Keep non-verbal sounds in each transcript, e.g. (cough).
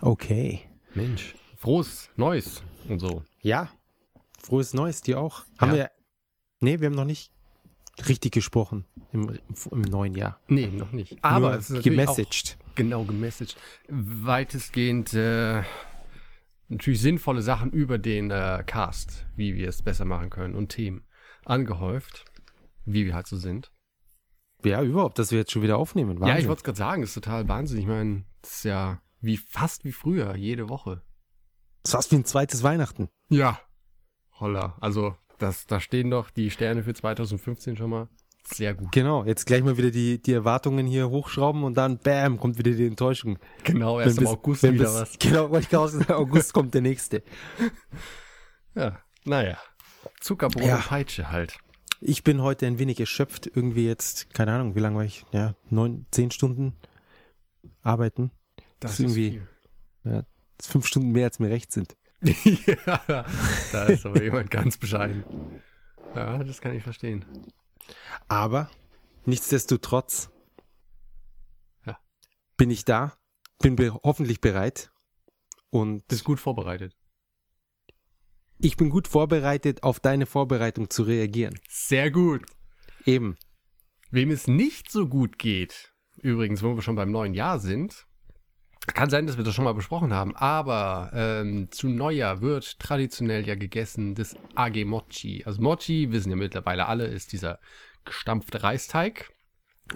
Okay. Mensch, frohes Neues und so. Ja. Frohes Neues, dir auch. Haben Ja. wir. Nee, wir haben noch nicht richtig gesprochen im, im neuen Jahr. Nee, noch nicht. Aber Nur es ist gemessaged. genau gemessaged. Weitestgehend äh, natürlich sinnvolle Sachen über den äh, Cast, wie wir es besser machen können und Themen angehäuft, wie wir halt so sind. Ja, überhaupt, dass wir jetzt schon wieder aufnehmen. Ja, ich Wahnsinn. wollte es gerade sagen, ist total Wahnsinn. Ich meine, das ist ja wie fast wie früher, jede Woche. Das fast wie ein zweites Weihnachten. Ja. Holla. Also, das, da stehen doch die Sterne für 2015 schon mal sehr gut. Genau, jetzt gleich mal wieder die, die Erwartungen hier hochschrauben und dann, bam, kommt wieder die Enttäuschung. Genau, Wenn erst im bis- August wenn wieder bis- was. Genau, wollte ich gerade sagen, August kommt der nächste. (laughs) Ja, naja. Zuckerbrot Ja. und Peitsche halt. Ich bin heute ein wenig erschöpft. Irgendwie jetzt, keine Ahnung, wie lange war ich? Ja, neun, zehn Stunden arbeiten. Das ist irgendwie- Das ist fünf Stunden mehr, als mir recht sind. (laughs) ja, da ist aber jemand ganz bescheiden. Ja, das kann ich verstehen. Aber nichtsdestotrotz Ja. bin ich da, bin be hoffentlich bereit und Bist gut vorbereitet. ich bin gut vorbereitet, auf deine Vorbereitung zu reagieren. Sehr gut. Eben. Wem es nicht so gut geht, übrigens, wo wir schon beim neuen Jahr sind, kann sein, dass wir das schon mal besprochen haben, aber ähm, zu Neujahr wird traditionell ja gegessen das Age Mochi. Also Mochi, wissen ja mittlerweile alle, ist dieser gestampfte Reisteig.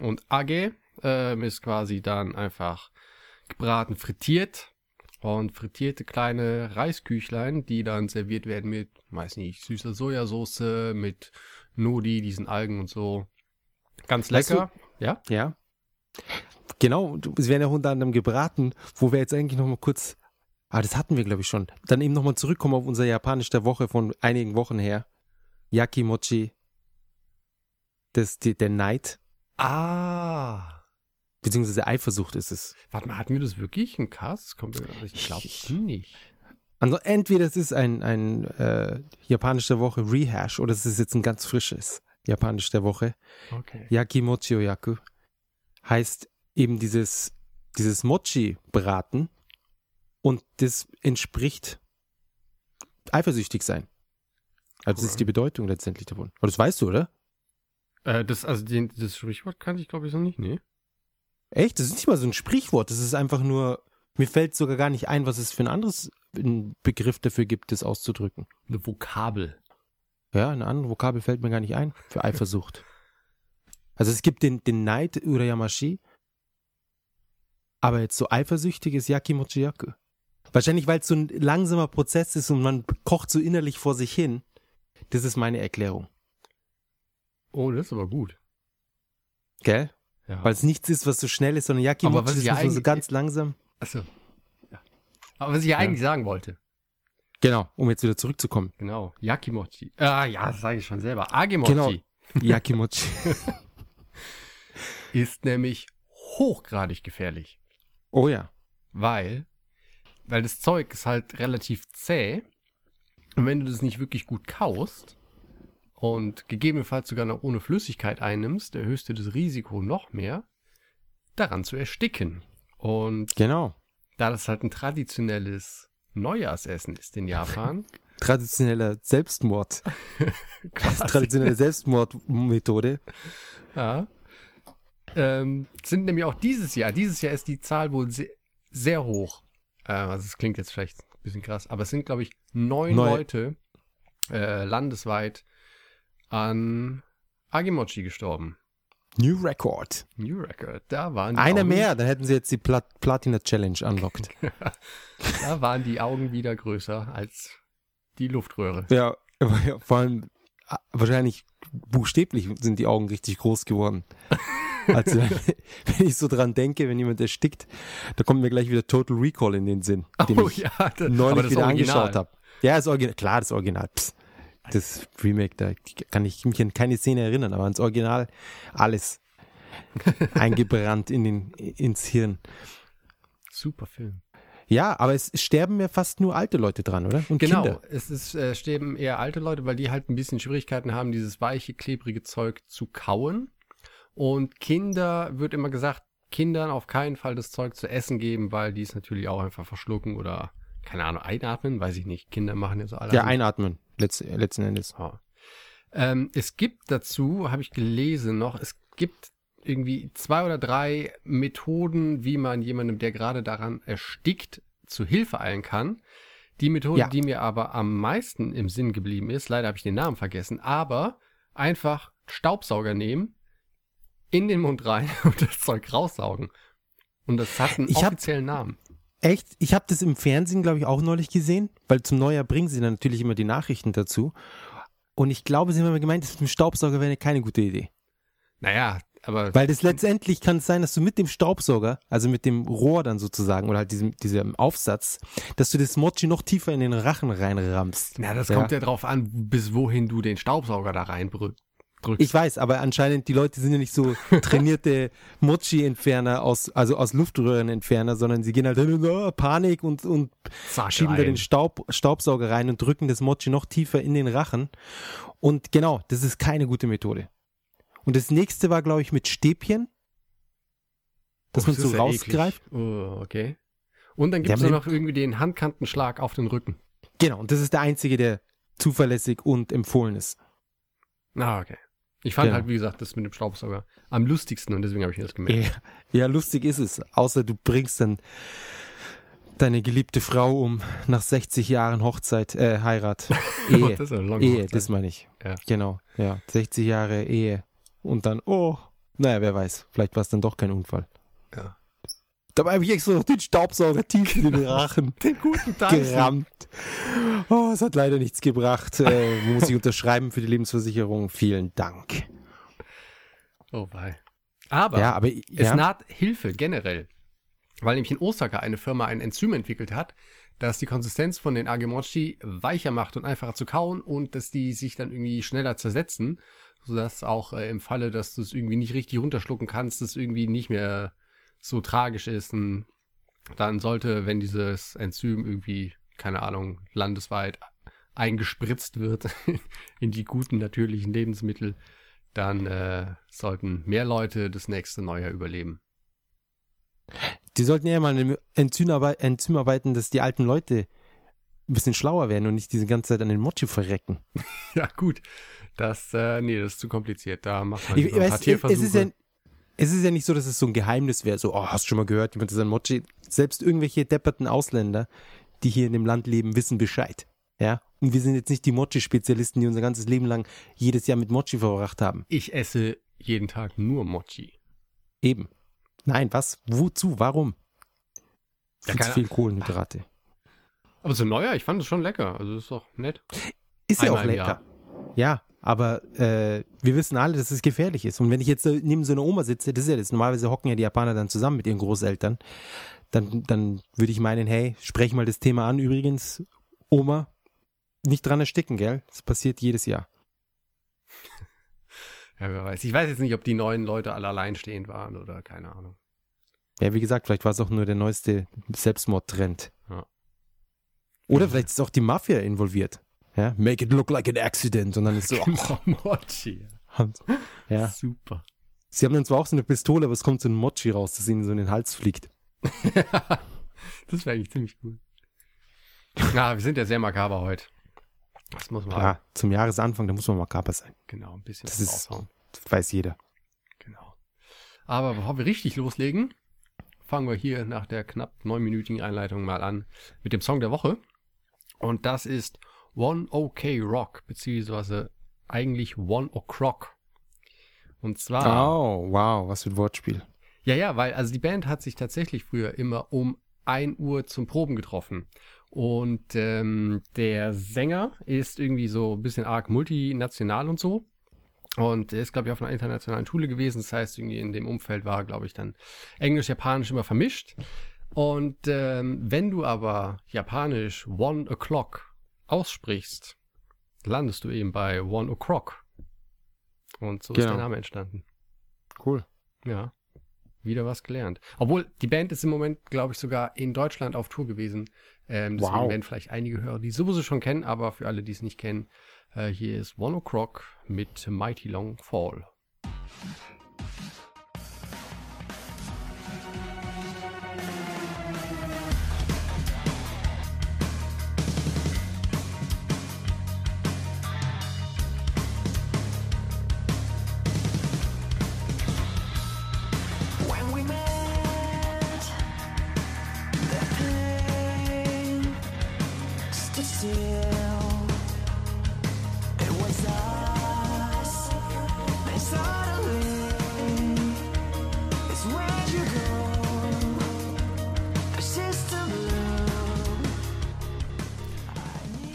Und Age ähm, ist quasi dann einfach gebraten, frittiert und frittierte kleine Reisküchlein, die dann serviert werden mit, weiß nicht, süßer Sojasauce, mit Nodi, diesen Algen und so. Ganz lecker. ja? Ja. Genau, es werden ja unter anderem gebraten, wo wir jetzt eigentlich noch mal kurz, ah, das hatten wir glaube ich schon, dann eben noch mal zurückkommen auf unser Japanisch der Woche von einigen Wochen her. Yakimochi, das, die, der Neid, Ah. beziehungsweise Eifersucht ist es. Warte mal, hatten wir das wirklich? Ein Cast? Kommt, ich glaube nicht. Also entweder es ist ein, ein äh, Japanisch der Woche Rehash oder es ist jetzt ein ganz frisches Japanisch der Woche. Okay. Yakimochi Oyaku heißt eben dieses, dieses Mochi-Braten und das entspricht eifersüchtig sein. Also das ist die Bedeutung letztendlich davon. Aber das weißt du, oder? Äh, das, also den, das Sprichwort kannte ich, glaube ich, noch nicht, nee. Echt? Das ist nicht mal so ein Sprichwort. Das ist einfach nur, mir fällt sogar gar nicht ein, was es für ein anderes Begriff dafür gibt, das auszudrücken. Eine Vokabel. Ja, eine andere Vokabel fällt mir gar nicht ein für Eifersucht. Also es gibt den, den Neid Urayamashi, aber jetzt so eifersüchtig ist Yakimochi Yaku. Wahrscheinlich, weil es so ein langsamer Prozess ist und man kocht so innerlich vor sich hin. Das ist meine Erklärung. Oh, das ist aber gut. Gell? Ja. Weil es nichts ist, was so schnell ist, sondern Yakimochi ist ja so, ganz langsam. Achso. Ja. Aber was ich ja eigentlich sagen wollte. Genau, um jetzt wieder zurückzukommen. Genau. Yakimochi. Ah, ja, das sage ich schon selber. Agemochi Genau. Yakimochi. (laughs) ist nämlich hochgradig gefährlich. Oh ja. Weil, weil das Zeug ist halt relativ zäh. Und wenn du das nicht wirklich gut kaust und gegebenenfalls sogar noch ohne Flüssigkeit einnimmst, erhöhst du das Risiko noch mehr, daran zu ersticken. Und Genau. da das halt ein traditionelles Neujahrsessen ist in Japan, (laughs) Traditioneller Selbstmord. (laughs) Traditionelle Selbstmordmethode. ja, ähm, sind nämlich auch dieses Jahr, dieses Jahr ist die Zahl wohl sehr, sehr hoch. Äh, also es klingt jetzt vielleicht ein bisschen krass, aber es sind, glaube ich, neun Neu- Leute äh, landesweit an Agimochi gestorben. New Record. New Record. Da waren die Einer Augen, mehr, dann hätten sie jetzt die Plat Platina Challenge unlocked. (laughs) Da waren die Augen wieder größer als die Luftröhre. ja, (laughs) vor allem wahrscheinlich buchstäblich sind die Augen richtig groß geworden. (laughs) Also, wenn ich so dran denke, wenn jemand erstickt, da kommt mir gleich wieder Total Recall in den Sinn, den Oh ich ja, das, neulich wieder Original. angeschaut habe. Ja, das Original, klar, das Original. Psst. Das Remake, da kann ich mich an keine Szene erinnern, aber ans Original alles (laughs) eingebrannt in den, ins Hirn. Super Film. Ja, aber es sterben ja fast nur alte Leute dran, oder? Und Genau, Kinder. es ist, äh, sterben eher alte Leute, weil die halt ein bisschen Schwierigkeiten haben, dieses weiche, klebrige Zeug zu kauen. Und Kinder wird immer gesagt, Kindern auf keinen Fall das Zeug zu essen geben, weil die es natürlich auch einfach verschlucken oder, keine Ahnung, einatmen, weiß ich nicht. Kinder machen ja so alles. Ja, einatmen, letzt, letzten Endes. Ja. Ähm, es gibt dazu, habe ich gelesen noch, es gibt irgendwie zwei oder drei Methoden, wie man jemandem, der gerade daran erstickt, zu Hilfe eilen kann. Die Methode, Ja. die mir aber am meisten im Sinn geblieben ist, leider habe ich den Namen vergessen, aber einfach Staubsauger nehmen, in den Mund rein (laughs) und das Zeug raussaugen. Und das hat einen Ich hab- offiziellen Namen. Echt? Ich habe das im Fernsehen, glaube ich, auch neulich gesehen, weil zum Neujahr bringen sie dann natürlich immer die Nachrichten dazu. Und ich glaube, sie haben immer gemeint, das mit dem Staubsauger wäre keine gute Idee. Naja, aber Weil das letztendlich kann es sein, dass du mit dem Staubsauger, also mit dem Rohr dann sozusagen, oder halt diesem, diesem Aufsatz, dass du das Mochi noch tiefer in den Rachen reinrammst. na, das Ja. kommt ja drauf an, bis wohin du den Staubsauger da reindrückst. Ich weiß, aber anscheinend, die Leute sind ja nicht so (laughs) trainierte Mochi-Entferner aus, also aus Luftröhrenentferner, sondern sie gehen halt hin oh, Panik und, und schieben da den Staub, Staubsauger rein und drücken das Mochi noch tiefer in den Rachen. Und genau, das ist keine gute Methode. Und das nächste war, glaube ich, mit Stäbchen, dass Oh, man das so ja rausgreift. Oh, okay. Und dann gibt es noch irgendwie den Handkantenschlag auf den Rücken. Genau, und das ist der einzige, der zuverlässig und empfohlen ist. Ah, okay. Ich fand Genau. halt, wie gesagt, das mit dem Staubsauger am lustigsten und deswegen habe ich mir das gemerkt. Ja, ja, lustig ist es. Außer du bringst dann deine geliebte Frau um nach 60 Jahren Hochzeit, äh, Heirat, (laughs) Ehe. das ist eine lange Ehe, Hochzeit. das meine ich. Ja. Genau, ja. 60 Jahre Ehe. Und dann, oh, naja, wer weiß, vielleicht war es dann doch kein Unfall. Ja. Dabei habe ich extra noch den Staubsauger tief in den Rachen (laughs) Den guten Dyson. gerammt. Oh, es hat leider nichts gebracht. Äh, muss ich unterschreiben für die Lebensversicherung. Vielen Dank. Oh, wei. Aber Ja, aber es ja, naht Hilfe generell. Weil nämlich in Osaka eine Firma ein Enzym entwickelt hat, das die Konsistenz von den Agemochi weicher macht und einfacher zu kauen und dass die sich dann irgendwie schneller zersetzen, sodass auch äh, im Falle, dass du es irgendwie nicht richtig runterschlucken kannst, es irgendwie nicht mehr so tragisch ist. Und dann sollte, wenn dieses Enzym irgendwie, keine Ahnung, landesweit eingespritzt wird (laughs) in die guten natürlichen Lebensmittel, dann äh, sollten mehr Leute das nächste Neujahr überleben. die sollten eher mal an einem Enzym, arbe- Enzym arbeiten, dass die alten Leute ein bisschen schlauer werden und nicht diese ganze Zeit an den Mochi verrecken. (laughs) Ja, gut. Das, äh, nee, das ist zu kompliziert. Da macht man Ich, ein paar weiß, es, ist ja, Tierversuche. es ist ja nicht so, dass es so ein Geheimnis wäre. So, oh, hast du schon mal gehört, jemand ist ein Mochi. Selbst irgendwelche depperten Ausländer, die hier in dem Land leben, wissen Bescheid. Ja? Und wir sind jetzt nicht die Mochi-Spezialisten, die unser ganzes Leben lang jedes Jahr mit Mochi verbracht haben. Ich esse jeden Tag nur Mochi. Eben. Nein, was? Wozu? Warum? Ja, Viel zu viel Kohlenhydrate. Aber so neuer, ich fand es schon lecker. Also ist doch nett. Ist ja auch Einmal lecker. Ja, aber äh, wir wissen alle, dass es gefährlich ist. Und wenn ich jetzt da neben so einer Oma sitze, das ist ja das, normalerweise hocken ja die Japaner dann zusammen mit ihren Großeltern, dann, dann würde ich meinen, hey, sprech mal das Thema an. Übrigens, Oma, nicht dran ersticken, gell? Das passiert jedes Jahr. (laughs) Ja, wer weiß. Ich weiß jetzt nicht, ob die neuen Leute alle alleinstehend waren oder keine Ahnung. Ja, wie gesagt, vielleicht war es auch nur der neueste Selbstmordtrend. Ja. Oder vielleicht ist auch die Mafia involviert. Ja, make it look like an accident. Und dann ist so, Genau, Mochi. ja. Super. Sie haben dann zwar auch so eine Pistole, aber es kommt so ein Mochi raus, das ihnen so in den Hals fliegt. (laughs) das wäre eigentlich ziemlich cool. Ja, wir sind ja sehr makaber heute. Das muss man Klar, zum Jahresanfang, da muss man makaber sein. genau ein bisschen Das ist- raushauen. Das weiß jeder. Genau. Aber bevor wir richtig loslegen, fangen wir hier nach der knapp neunminütigen Einleitung mal an mit dem Song der Woche. Und das ist One OK Rock, beziehungsweise eigentlich One O'Clock. Und zwar, Oh, wow, was für ein Wortspiel. ja, ja, weil also die Band hat sich tatsächlich früher immer um 1 Uhr zum Proben getroffen. Und ähm, der Sänger ist irgendwie so ein bisschen arg multinational und so. Und er ist, glaube ich, auf einer internationalen Schule gewesen. Das heißt, irgendwie in dem Umfeld war, glaube ich, dann Englisch, Japanisch immer vermischt. Und ähm, wenn du aber Japanisch One O'Clock aussprichst, landest du eben bei One O'Clock. Und so ist Genau. der Name entstanden. Cool. Ja. Wieder was gelernt. Obwohl, die Band ist im Moment, glaube ich, sogar in Deutschland auf Tour gewesen. Ähm, deswegen Wow. werden vielleicht einige Hörer die sowieso schon kennen, aber für alle, die es nicht kennen, äh, hier ist One O'Clock mit Mighty Long Fall.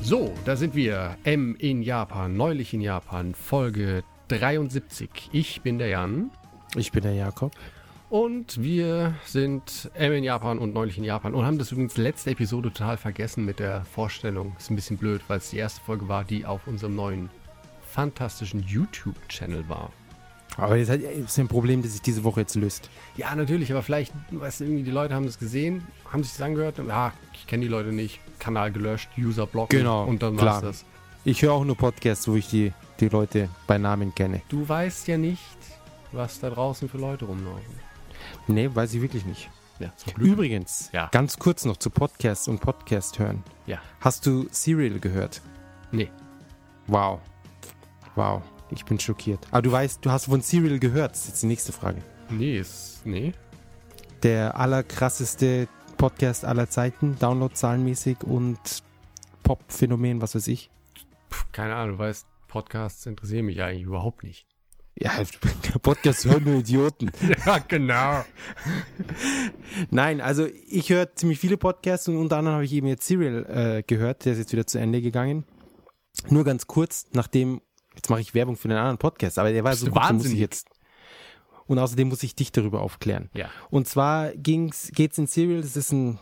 So, da sind wir. M in Japan, neulich in Japan, Folge 73. Ich bin der Jan. Ich bin der Jakob. Und wir sind M in Japan und neulich in Japan und haben das übrigens letzte Episode total vergessen mit der Vorstellung. Ist ein bisschen blöd, weil es die erste Folge war, die auf unserem neuen fantastischen YouTube-Channel war. Aber das ist ein Problem, das sich diese Woche jetzt löst. Ja, natürlich, aber vielleicht, weißt du, irgendwie die Leute haben das gesehen, haben sich das angehört und ja, ich kenne die Leute nicht, Kanal gelöscht, User blocken Genau, und dann war's das. Ich höre auch nur Podcasts, wo ich die, die Leute bei Namen kenne. Du weißt ja nicht, was da draußen für Leute rumlaufen. Nee, weiß ich wirklich nicht. Ja. Übrigens, Ja. ganz kurz noch zu Podcast und Podcast hören. Ja. Hast du Serial gehört? Nee. Wow. Wow. Ich bin schockiert. Aber du weißt, du hast von Serial gehört. Das ist jetzt die nächste Frage. Nee, ist, nee. Der allerkrasseste Podcast aller Zeiten, Downloadzahlenmäßig und Pop-Phänomen, was weiß ich. Puh, keine Ahnung, du weißt, Podcasts interessieren mich eigentlich überhaupt nicht. Ja, (laughs) Podcast hören nur Idioten. (laughs) Ja, genau. (laughs) Nein, also ich höre ziemlich viele Podcasts und unter anderem habe ich eben jetzt Serial äh, gehört, der ist jetzt wieder zu Ende gegangen. Nur ganz kurz, nachdem, jetzt mache ich Werbung für einen anderen Podcast, aber der war so du gut, so muss ich wahnsinnig? jetzt. Und außerdem muss ich dich darüber aufklären. Ja. Und zwar ging's, geht's in Serial, das ist ein,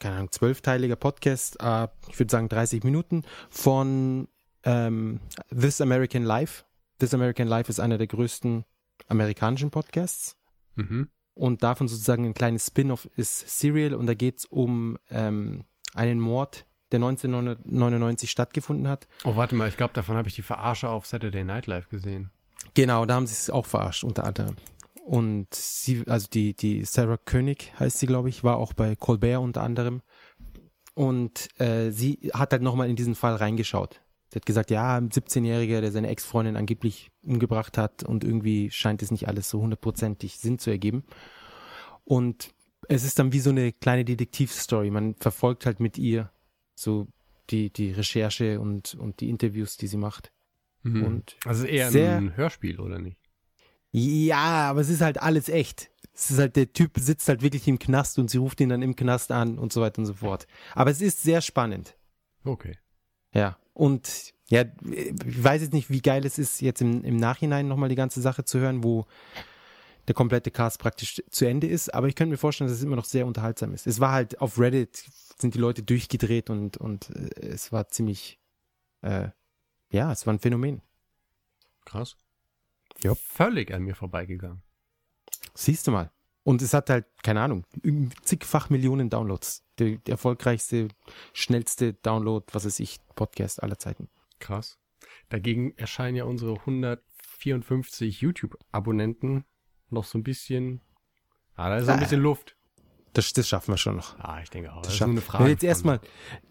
keine Ahnung, zwölfteiliger Podcast, äh, ich würde sagen 30 Minuten, von ähm, This American Life. This American Life ist einer der größten amerikanischen Podcasts. Mhm. Und davon sozusagen ein kleines Spin-off ist Serial und da geht's um ähm, einen Mord, der 1999 stattgefunden hat. Oh, warte mal, ich glaube, davon habe ich die Verarsche auf Saturday Night Live gesehen. Genau, da haben sie es auch verarscht, unter anderem. Und sie, also die, die Sarah König heißt sie, glaube ich, war auch bei Colbert unter anderem. Und äh, sie hat halt nochmal in diesen Fall reingeschaut. Sie hat gesagt, ja, ein 17-Jähriger, der seine Ex-Freundin angeblich umgebracht hat und irgendwie scheint es nicht alles so hundertprozentig Sinn zu ergeben. Und es ist dann wie so eine kleine Detektivstory. Man verfolgt halt mit ihr so die, die Recherche und, und die Interviews, die sie macht. Mhm. Und also eher sehr- ein Hörspiel, oder nicht? Ja, aber es ist halt alles echt. Es ist halt, der Typ sitzt halt wirklich im Knast und sie ruft ihn dann im Knast an und so weiter und so fort. Aber es ist sehr spannend. Okay. Ja. Und ja, ich weiß jetzt nicht, wie geil es ist, jetzt im, im Nachhinein nochmal die ganze Sache zu hören, wo der komplette Cast praktisch zu Ende ist. Aber ich könnte mir vorstellen, dass es immer noch sehr unterhaltsam ist. Es war halt auf Reddit sind die Leute durchgedreht und, und äh, es war ziemlich, äh, ja, es war ein Phänomen. Krass. Ja. Völlig an mir vorbeigegangen. Siehst du mal. Und es hat halt, keine Ahnung, zigfach Millionen Downloads. Der, der erfolgreichste, schnellste Download, was weiß ich, Podcast aller Zeiten. Krass. Dagegen erscheinen ja unsere 154 YouTube-Abonnenten noch so ein bisschen. Ah, da ist noch ein Ah. bisschen Luft. Das, das schaffen wir schon noch. Ah, ich denke auch. Das Das, ist nur eine Frage. Jetzt erstmal,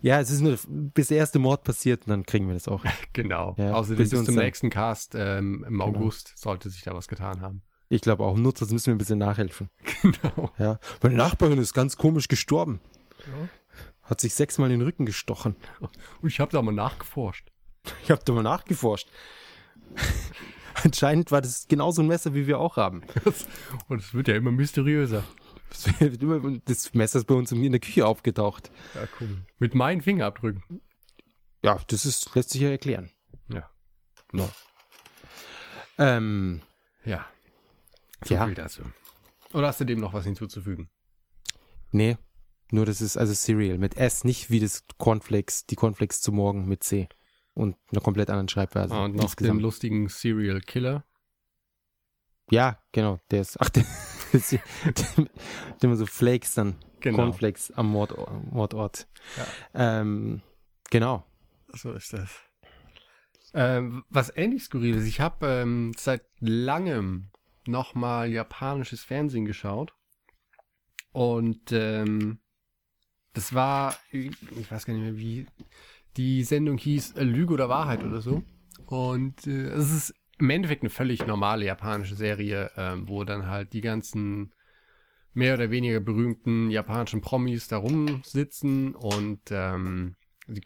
ja, es ist nur, bis der erste Mord passiert, dann kriegen wir das auch. (laughs) Genau. Ja, Außerdem bis bis, zum nächsten Cast ähm, im Genau. August sollte sich da was getan haben. Ich glaube auch, Nutzers müssen wir ein bisschen nachhelfen. (laughs) Genau. Ja. Meine Nachbarin ist ganz komisch gestorben. Ja. Hat sich sechsmal in den Rücken gestochen. Und ich habe da mal nachgeforscht. Ich habe da mal nachgeforscht. (laughs) Anscheinend war das genauso ein Messer, wie wir auch haben. (laughs) Und es wird ja immer mysteriöser. Das Messer ist bei uns in der Küche aufgetaucht. Ja, cool. Mit meinen Fingerabdrücken. Ja, das ist, lässt sich ja erklären. Ja. No. Ähm, Ja. So Ja. viel dazu. Oder hast du dem noch was hinzuzufügen? nee, nur das ist also Cereal mit S, nicht wie das Cornflakes, die Cornflakes zu morgen mit C. Und einer komplett anderen Schreibweise. Ah, und noch den insgesamt. lustigen Serial Killer. Ja, genau, der ist, ach, (laughs) der, ist- der immer so Flakes dann, Genau. Cornflakes am Mord, Mordort. Ähm, genau. So ist das. Ähm, was ähnlich skurril ist, ich habe ähm, seit langem nochmal japanisches Fernsehen geschaut. Und ähm, das war, ich weiß gar nicht mehr, wie die Sendung hieß, äh, Lüge oder Wahrheit oder so. Und äh, es ist im Endeffekt eine völlig normale japanische Serie, ähm, wo dann halt die ganzen mehr oder weniger berühmten japanischen Promis da rumsitzen und ähm, Die,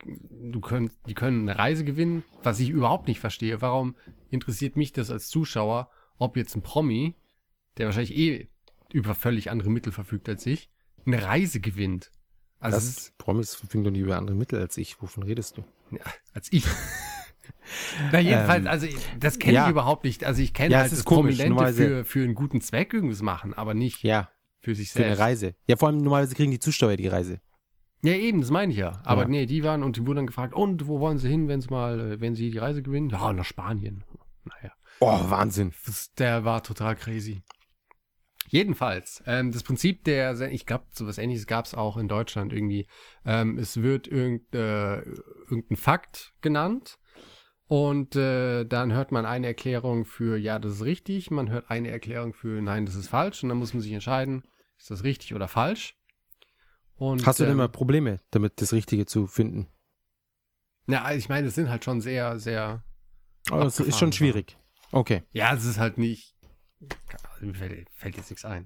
du können, die können eine Reise gewinnen, was ich überhaupt nicht verstehe. Warum interessiert mich das als Zuschauer, ob jetzt ein Promi, der wahrscheinlich eh über völlig andere Mittel verfügt als ich, eine Reise gewinnt? Also ist, Das Promis verfügen doch nie über andere Mittel als ich. Wovon redest du? ja, als ich. (laughs) Na jedenfalls, Ähm, also das kenne ja. ich überhaupt nicht. Also ich kenne Ja, halt es ist das komisch, Prominente normalerweise- für, für einen guten Zweck irgendwas machen, aber nicht Ja, für sich für eine selbst. Reise. Ja, vor allem normalerweise kriegen die Zuschauer die Reise. Ja, eben, das meine ich ja. Aber Ja. nee, die waren und die wurden dann gefragt, und wo wollen sie hin, wenn sie mal, äh, wenn sie die Reise gewinnen? Ja, nach Spanien. Naja. Oh, Wahnsinn. Das, der war total crazy. Jedenfalls, ähm, das Prinzip der, ich glaube, sowas ähnliches gab es auch in Deutschland irgendwie. Ähm, es wird irgend, äh, irgendein Fakt genannt und äh, dann hört man eine Erklärung für, ja, das ist richtig, man hört eine Erklärung für, nein, das ist falsch und dann muss man sich entscheiden, ist das richtig oder falsch. Und, Hast du denn ähm, mal Probleme damit, das Richtige zu finden? Ja, also ich meine, es sind halt schon sehr, sehr. Oh, das ist schon schwierig. Okay. Ja, es ist halt nicht. Also mir fällt, fällt jetzt nichts ein.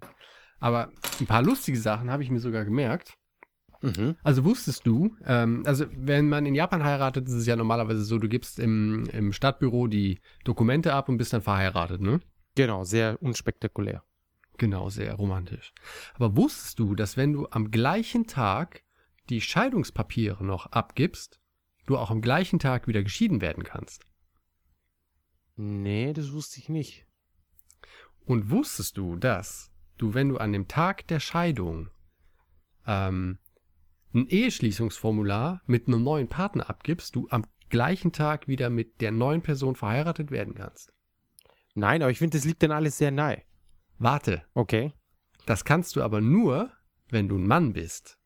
Aber ein paar lustige Sachen habe ich mir sogar gemerkt. Mhm. Also wusstest du, ähm, also wenn man in Japan heiratet, ist es ja normalerweise so, du gibst im, im Stadtbüro die Dokumente ab und bist dann verheiratet, ne? Genau, sehr unspektakulär. Genau, sehr romantisch. Aber wusstest du, dass wenn du am gleichen Tag die Scheidungspapiere noch abgibst, du auch am gleichen Tag wieder geschieden werden kannst? Nee, das wusste ich nicht. Und wusstest du, dass du, wenn du an dem Tag der Scheidung ähm, ein Eheschließungsformular mit einem neuen Partner abgibst, du am gleichen Tag wieder mit der neuen Person verheiratet werden kannst? Nein, aber ich finde, das liegt dann alles sehr nahe. Warte, Okay. das kannst du aber nur, wenn du ein Mann bist.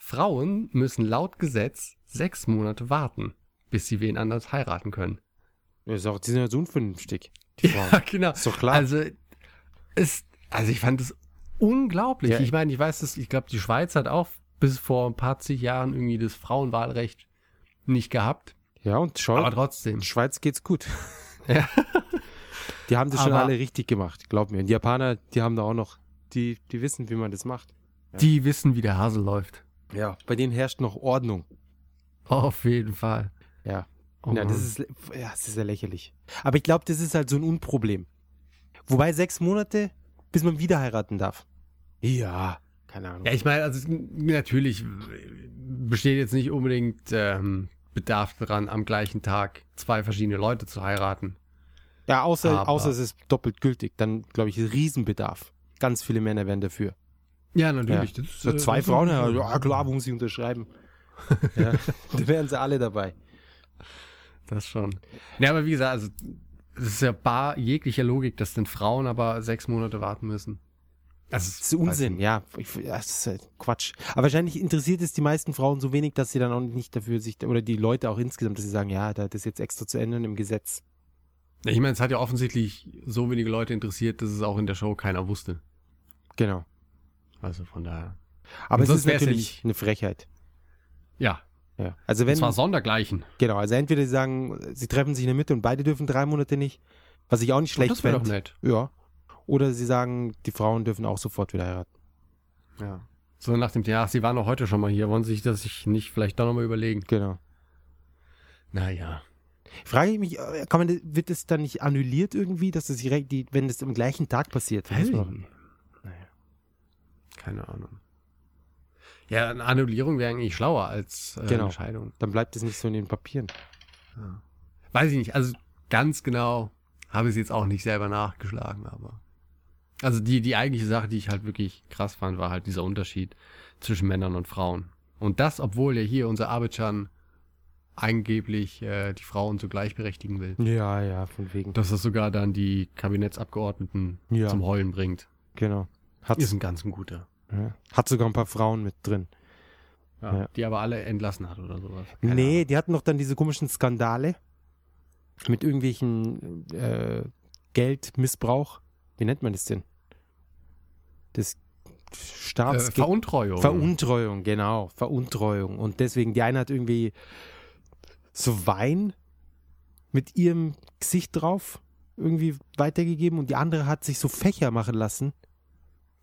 Frauen müssen laut Gesetz sechs Monate warten, bis sie wen anders heiraten können. Das ist auch, die sind ja so unvernünftig. Die Frauen. Ja, genau. Ist doch klar. Also, es, also ich fand es unglaublich. Ja. Ich meine, ich weiß, dass, ich glaube, die Schweiz hat auch bis vor ein paar zig Jahren irgendwie das Frauenwahlrecht nicht gehabt. ja, und schau, Aber trotzdem. in Schweiz geht's gut. (laughs) Ja. Die haben das schon Aber- alle richtig gemacht, glaub mir. Und die Japaner, die haben da auch noch, die, die wissen, wie man das macht. Die wissen, wie der Hase läuft. Ja. Bei denen herrscht noch Ordnung. Auf jeden Fall. Ja. Oh ja, das ist, ja, das ist ja lächerlich. Aber ich glaube, das ist halt so ein Unproblem. Wobei sechs Monate, bis man wieder heiraten darf. Ja, keine Ahnung. Ja, ich meine, also natürlich besteht jetzt nicht unbedingt ähm, Bedarf daran, am gleichen Tag zwei verschiedene Leute zu heiraten. Ja, außer, Aber- außer es ist doppelt gültig. Dann, glaube ich, Riesenbedarf. Ganz viele Männer wären dafür. Ja, natürlich. Das, ist, So äh, zwei das Frauen, ja, ja klar, muss sie unterschreiben. (laughs) ja, da wären sie alle dabei. Das schon. Ja, aber wie gesagt, also es ist ja bar jeglicher Logik, dass denn Frauen aber sechs Monate warten müssen. Also, Das ist Unsinn, ja. Ich, ja. Das ist halt Quatsch. Aber wahrscheinlich interessiert es die meisten Frauen so wenig, dass sie dann auch nicht dafür sich, oder die Leute auch insgesamt, dass sie sagen, ja, da das jetzt extra zu ändern im Gesetz. Ja, ich meine, es hat ja offensichtlich so wenige Leute interessiert, dass es auch in der Show keiner wusste. Genau. Also von daher. Aber Und es ist ja natürlich nicht- eine Frechheit. Ja, Ja. Also wenn, es war sondergleichen. genau, also entweder sie sagen, sie treffen sich in der Mitte und beide dürfen drei Monate nicht, was ich auch nicht schlecht das wäre doch fände. nett. Ja. Oder sie sagen, die Frauen dürfen auch sofort wieder heiraten. Ja. So nach dem, ja, sie waren doch heute schon mal hier, wollen sie sich das sich nicht vielleicht doch nochmal überlegen? Genau. Naja. Frage ich mich, äh, kann man, das- wird es dann nicht annulliert irgendwie, dass es direkt, die, wenn das am gleichen Tag passiert? Weiß man- nicht. Keine Ahnung. Ja, eine Annullierung wäre eigentlich schlauer als äh, Genau. eine Scheidung. Dann bleibt es nicht so in den Papieren. Weiß ich nicht. Also ganz genau habe ich es jetzt auch nicht selber nachgeschlagen, aber. Also die, die eigentliche Sache, die ich halt wirklich krass fand, war halt dieser Unterschied zwischen Männern und Frauen. Und das, obwohl ja hier unser Abidjan angeblich äh, die Frauen so gleichberechtigen will. Ja, ja, von wegen. Dass das sogar dann die Kabinettsabgeordneten Ja. zum Heulen bringt. Genau. Hat, Ist ein ganz ein guter. Ja. hat sogar ein paar Frauen mit drin. Ja, Ja. Die aber alle entlassen hat oder sowas. Keine nee, die hatten doch dann diese komischen Skandale mit irgendwelchen äh, Geldmissbrauch. Wie nennt man das denn? Das Ahnung. Äh, Staats Veruntreuung. Veruntreuung, genau, Veruntreuung. Und deswegen, die eine hat irgendwie so Wein mit ihrem Gesicht drauf irgendwie weitergegeben und die andere hat sich so Fächer machen lassen.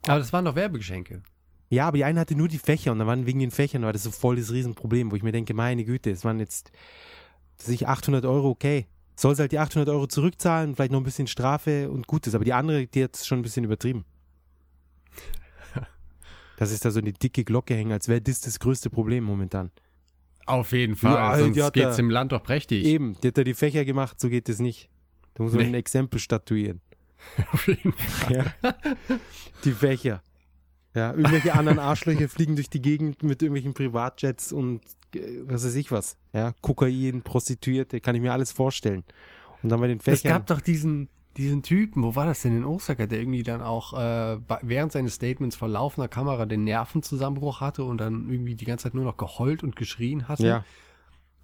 Aber das waren doch Werbegeschenke. Ja, aber die eine hatte nur die Fächer und dann waren wegen den Fächern war das so voll das Riesenproblem, wo ich mir denke, meine Güte, es waren jetzt sich 800 Euro, okay. Soll sie halt die 800 Euro zurückzahlen, vielleicht noch ein bisschen Strafe und gut ist. Aber die andere, die hat es schon ein bisschen übertrieben. (laughs) Das ist da so eine dicke Glocke hängen, als wäre das das größte Problem momentan. Auf jeden Fall, Ja, sonst hat geht's er- im Land doch prächtig. Eben, die hat da die Fächer gemacht, so geht es nicht. Da muss man Nee. ein Exempel statuieren. (laughs) Auf jeden Fall. Ja. Die Fächer. Ja, irgendwelche anderen Arschlöcher fliegen durch die Gegend mit irgendwelchen Privatjets und äh, was weiß ich was. Ja, Kokain, Prostituierte, kann ich mir alles vorstellen. Und dann bei den Es Fächern. gab doch diesen, diesen Typen, wo war das denn in Osaka, der irgendwie dann auch äh, während seines Statements vor laufender Kamera den Nervenzusammenbruch hatte und dann irgendwie die ganze Zeit nur noch geheult und geschrien hatte. ja,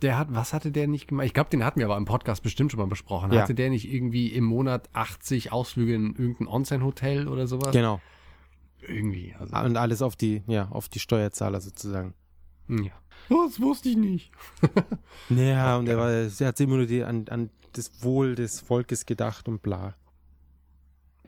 Der hat, was hatte der nicht gemacht? Ich glaube, den hatten wir aber im Podcast bestimmt schon mal besprochen. Ja. Hatte der nicht irgendwie im Monat 80 Ausflüge in irgendein Onsen-Hotel oder sowas? genau. Irgendwie. Also, Und alles auf die, ja, auf die Steuerzahler sozusagen. ja. Das wusste ich nicht. (laughs) Ja, und er war, er hat immer nur die, an, an das Wohl des Volkes gedacht und bla.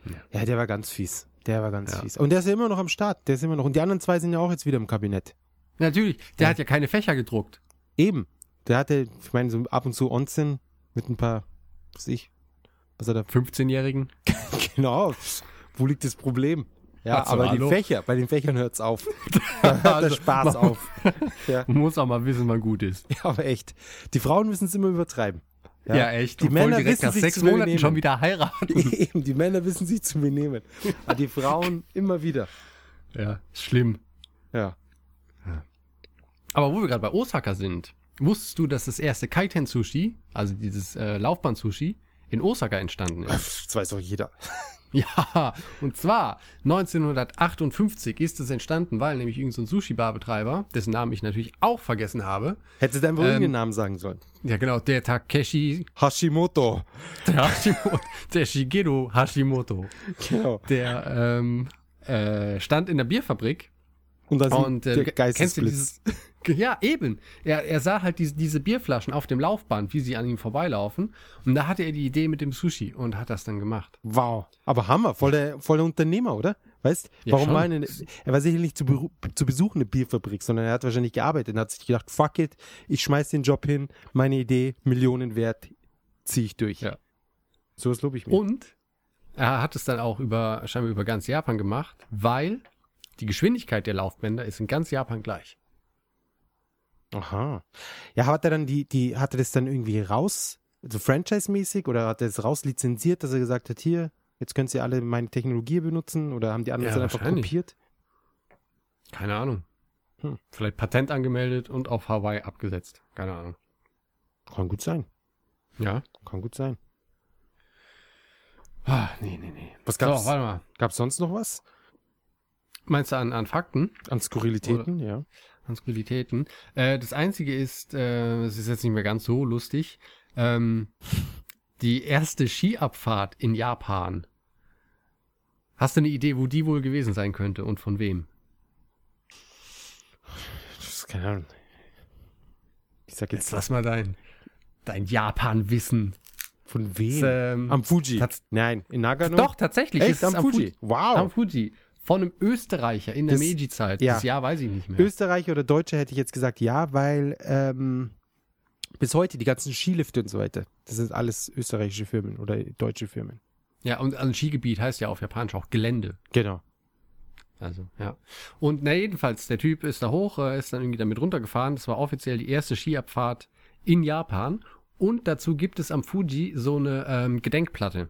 Ja. Ja, der war ganz fies. Der war ganz Ja. fies. Und der ist ja immer noch am Start. Der ist immer noch. Und die anderen zwei sind ja auch jetzt wieder im Kabinett. Natürlich, der Ja. hat ja keine Fächer gedruckt. Eben. Der hatte, ich meine, so ab und zu Onsen mit ein paar, was ich, was er da 15-Jährigen. (laughs) Genau. Wo liegt das Problem? Ja, Also, aber die Fächer, bei den Fächern hört's auf. Da hört der Spaß auf. Ja. Muss auch mal wissen, wann gut ist. ja, aber echt. Die Frauen müssen es immer übertreiben. Ja, echt. Die Männer wissen nach sich sechs zu Monaten benehmen. schon wieder heiraten. (laughs) Eben, die Männer wissen sich zu benehmen. Aber die Frauen immer wieder. ja, schlimm. Ja. Aber wo wir gerade bei Osaka sind, wusstest du, dass das erste Kaiten-Sushi, also dieses äh, Laufbahn-Sushi, in Osaka entstanden ist? Das weiß doch jeder. (laughs) ja, und zwar 1958 ist es entstanden, weil nämlich irgendein so Sushi-Bar-Betreiber, dessen Namen ich natürlich auch vergessen habe, Hättest du einfach Ähm, Namen sagen sollen. ja genau, der Takeshi, Hashimoto. der, Hashimoto, der Shigeru Hashimoto, Genau. der ähm, äh, stand in der Bierfabrik Und dann Und äh, der kennst du Geistesblitz. dieses. (laughs) Ja, eben. Er, er sah halt diese, diese Bierflaschen auf dem Laufband, wie sie an ihm vorbeilaufen. Und da hatte er die Idee mit dem Sushi und hat das dann gemacht. Wow. Aber Hammer, voll der, voll der Unternehmer, oder? Weißt Ja, warum schon. war eine, er war sicherlich nicht zu, beru- zu Besuch eine Bierfabrik, sondern er hat wahrscheinlich gearbeitet und hat sich gedacht, fuck it, ich schmeiß den Job hin, meine Idee, Millionen wert, ziehe ich durch. Ja. So was lobe ich mir. Und er hat es dann auch über, scheinbar über ganz Japan gemacht, weil die Geschwindigkeit der Laufbänder ist in ganz Japan gleich. Aha. Ja, hat er dann die, die, hat er das dann irgendwie raus, also franchise-mäßig, oder hat er es rauslizenziert, dass er gesagt hat, hier, jetzt könnt ihr alle meine Technologie benutzen, oder haben die anderen Ja, dann einfach kopiert? Keine Ahnung. Hm. Vielleicht Patent angemeldet und auf Hawaii abgesetzt. Keine Ahnung. Kann gut sein. Ja. Kann gut sein. Ah, nee, nee, nee. Was So, gab's, warte mal. gab's sonst noch was? Meinst du an, an Fakten? An Skurrilitäten, ja. An Skurrilitäten. Äh, das Einzige ist, äh, es ist jetzt nicht mehr ganz so lustig, ähm, die erste Skiabfahrt in Japan. Hast du eine Idee, wo die wohl gewesen sein könnte und von wem? Das keine Ahnung. Ich sag Jetzt jetzt lass mal dein, dein Japan-Wissen. von wem? Ähm, Am Fuji. Nein, in Nagano. Doch, tatsächlich. Echt? ist es am, Fuji. Wow. Am Fuji. Von einem Österreicher in der Das- Meiji-Zeit. ja. Das Jahr weiß ich nicht mehr. Österreicher oder Deutsche hätte ich jetzt gesagt ja, weil ähm, bis heute die ganzen Skilifte und so weiter, das sind alles österreichische Firmen oder deutsche Firmen. ja, und ein Skigebiet heißt ja auf Japanisch auch Gelände. Genau. Also, ja. Und na jedenfalls, der Typ ist da hoch, äh, ist dann irgendwie damit runtergefahren. Das war offiziell die erste Skiabfahrt in Japan. Und dazu gibt es am Fuji so eine ähm, Gedenkplatte,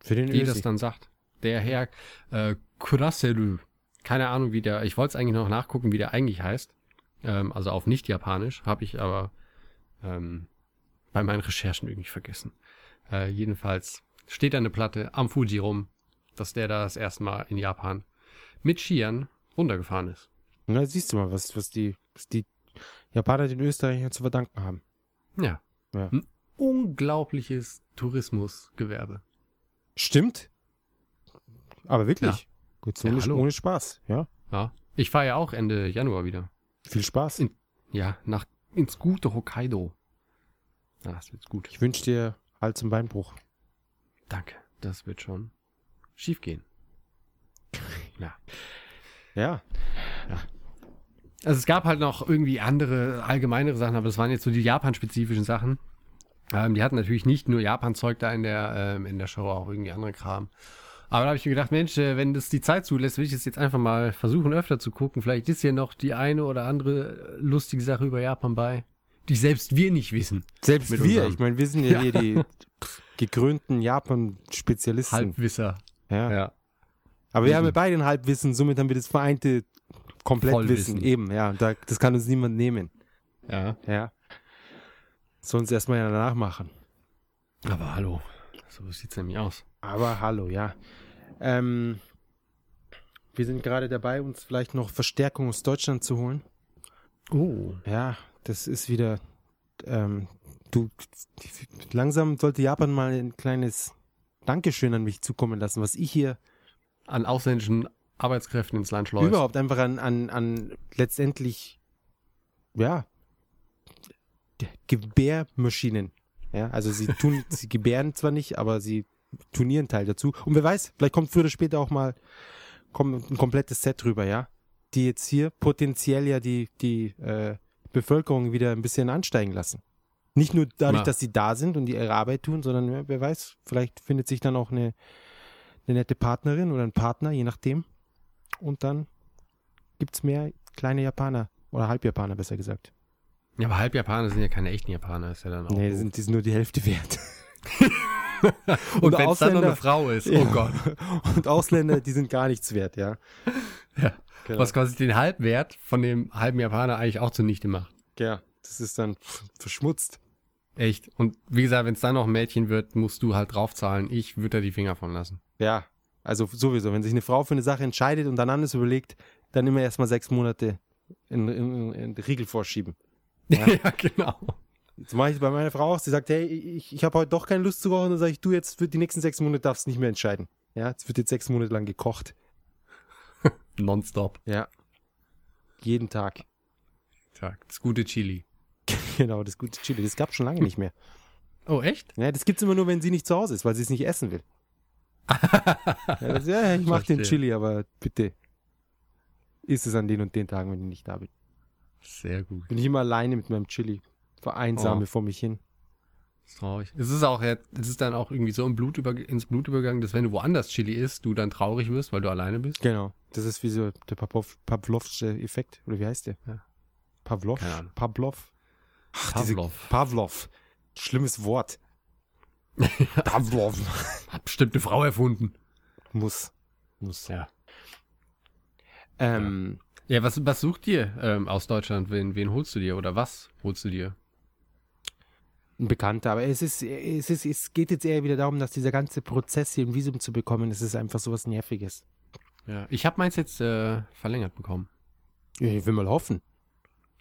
Für den die das Ösi. dann sagt. Der Herr äh, Kuraseru, keine Ahnung, wie der, ich wollte es eigentlich noch nachgucken, wie der eigentlich heißt. Ähm, also auf nicht-japanisch, habe ich aber ähm, bei meinen Recherchen irgendwie vergessen. Äh, jedenfalls steht da eine Platte am Fuji rum, dass der da das erste Mal in Japan mit Skiern runtergefahren ist. Na, siehst du mal, was, was, die, was die Japaner den Österreichern zu verdanken haben. Ja. Ja. Ein unglaubliches Tourismusgewerbe. Stimmt. Aber wirklich. Gut, so Ja, ohne, Spaß. Ja. Ja. Ich fahre ja auch Ende Januar wieder. Viel Spaß. In- Ja, nach ins gute Hokkaido. Ja, das wird gut. Ich wünsche dir Hals- und Beinbruch. Danke. Das wird schon schief gehen. (laughs) Ja. Ja. Also es gab halt noch irgendwie andere, allgemeinere Sachen, aber das waren jetzt so die Japan-spezifischen Sachen. Ähm, die hatten natürlich nicht nur Japan-Zeug da in der, ähm, in der Show, auch irgendwie andere Kram. Aber da habe ich mir gedacht, Mensch, äh, wenn das die Zeit zulässt, will ich es jetzt einfach mal versuchen, öfter zu gucken. Vielleicht ist hier noch die eine oder andere äh, lustige Sache über Japan bei, die selbst wir nicht wissen. Selbst Mit wir, unserem- ich meine, wir sind ja, (laughs) hier die gekrönten Japan-Spezialisten. Halbwisser. Ja. Ja. Aber wir haben ja beide ein Halbwissen, somit haben wir das vereinte Komplettwissen. Eben, ja. Da, das kann uns niemand nehmen. Ja. Ja. Soll uns erstmal ja danach machen. Aber hallo. So sieht's nämlich aus. Aber hallo, ja. Ähm, wir sind gerade dabei, uns vielleicht noch Verstärkung aus Deutschland zu holen. Oh. Ja, das ist wieder. Ähm, du, langsam sollte Japan mal ein kleines Dankeschön an mich zukommen lassen, was ich hier An ausländischen Arbeitskräften ins Land schleust. überhaupt einfach an, an, an letztendlich, ja, Gebärmaschinen. Ja, also sie tun, sie gebären zwar nicht, aber sie tun ihren Teil dazu. Und wer weiß, vielleicht kommt früher oder später auch mal kommt ein komplettes Set rüber, ja. Die jetzt hier potenziell ja die, die äh, Bevölkerung wieder ein bisschen ansteigen lassen. Nicht nur dadurch, Na. dass sie da sind und die ihre Arbeit tun, sondern ja, wer weiß, vielleicht findet sich dann auch eine, eine nette Partnerin oder ein Partner, je nachdem. Und dann gibt's mehr kleine Japaner oder Halbjapaner, besser gesagt. Ja, aber Halbjapaner sind ja keine echten Japaner, ist ja dann auch. nee, sind, die sind nur die Hälfte wert. (laughs) (laughs) Und wenn es dann noch Ausländer- eine Frau ist, Ja. oh Gott. (laughs) Und Ausländer, die sind gar nichts wert, ja. Ja. Genau. Was quasi den Halbwert von dem halben Japaner eigentlich auch zunichte macht. Ja, das ist dann verschmutzt. Echt. Und wie gesagt, wenn es dann noch ein Mädchen wird, musst du halt draufzahlen. Ich würde da die Finger von lassen. Ja, also sowieso, wenn sich eine Frau für eine Sache entscheidet und dann anders überlegt, dann immer erstmal sechs Monate in, in, in den Riegel vorschieben. Ja, (laughs) Ja. genau. Das mache ich bei meiner Frau auch. Sie sagt, hey, ich, ich habe heute doch keine Lust zu kochen. Dann sage ich, du, jetzt für die nächsten sechs Monate darfst du nicht mehr entscheiden. Ja, es wird jetzt sechs Monate lang gekocht. (laughs) Nonstop. Ja. Jeden Tag. Tag. Das gute Chili. (laughs) Genau, das gute Chili. Das gab schon lange nicht mehr. Oh, echt? Ja, das gibt's immer nur, wenn sie nicht zu Hause ist, weil sie es nicht essen will. (laughs) ja, das, ja, ich mach den. Chili, aber bitte isst es an den und den Tagen, wenn ich nicht da bin. Sehr gut. Bin ich immer alleine mit meinem Chili. Vereinsame Oh. vor mich hin. Das ist traurig. Es ist auch, jetzt- es ist dann auch irgendwie so im Blut über, ins Blut übergegangen, dass wenn du woanders Chili isst, du dann traurig wirst, weil du alleine bist. Genau. Das ist wie so der Pavlov, Pavlovsche Effekt. Oder wie heißt der? Ja. Pavlov? Keine Ahnung. Pavlov? Ach, diese- Pavlov. Pavlov. Schlimmes Wort. (laughs) Pavlov. Hat bestimmt eine Frau erfunden. Muss. Muss. Ja. Ähm, Ja, was, was sucht ihr ähm, aus Deutschland? Wen, wen holst du dir oder was holst du dir? Ein Bekannter, aber es ist, es ist, es geht jetzt eher wieder darum, dass dieser ganze Prozess hier ein Visum zu bekommen, das ist einfach sowas Nerviges. Ja. Ich habe meins jetzt äh, verlängert bekommen. Ja, ich will mal hoffen.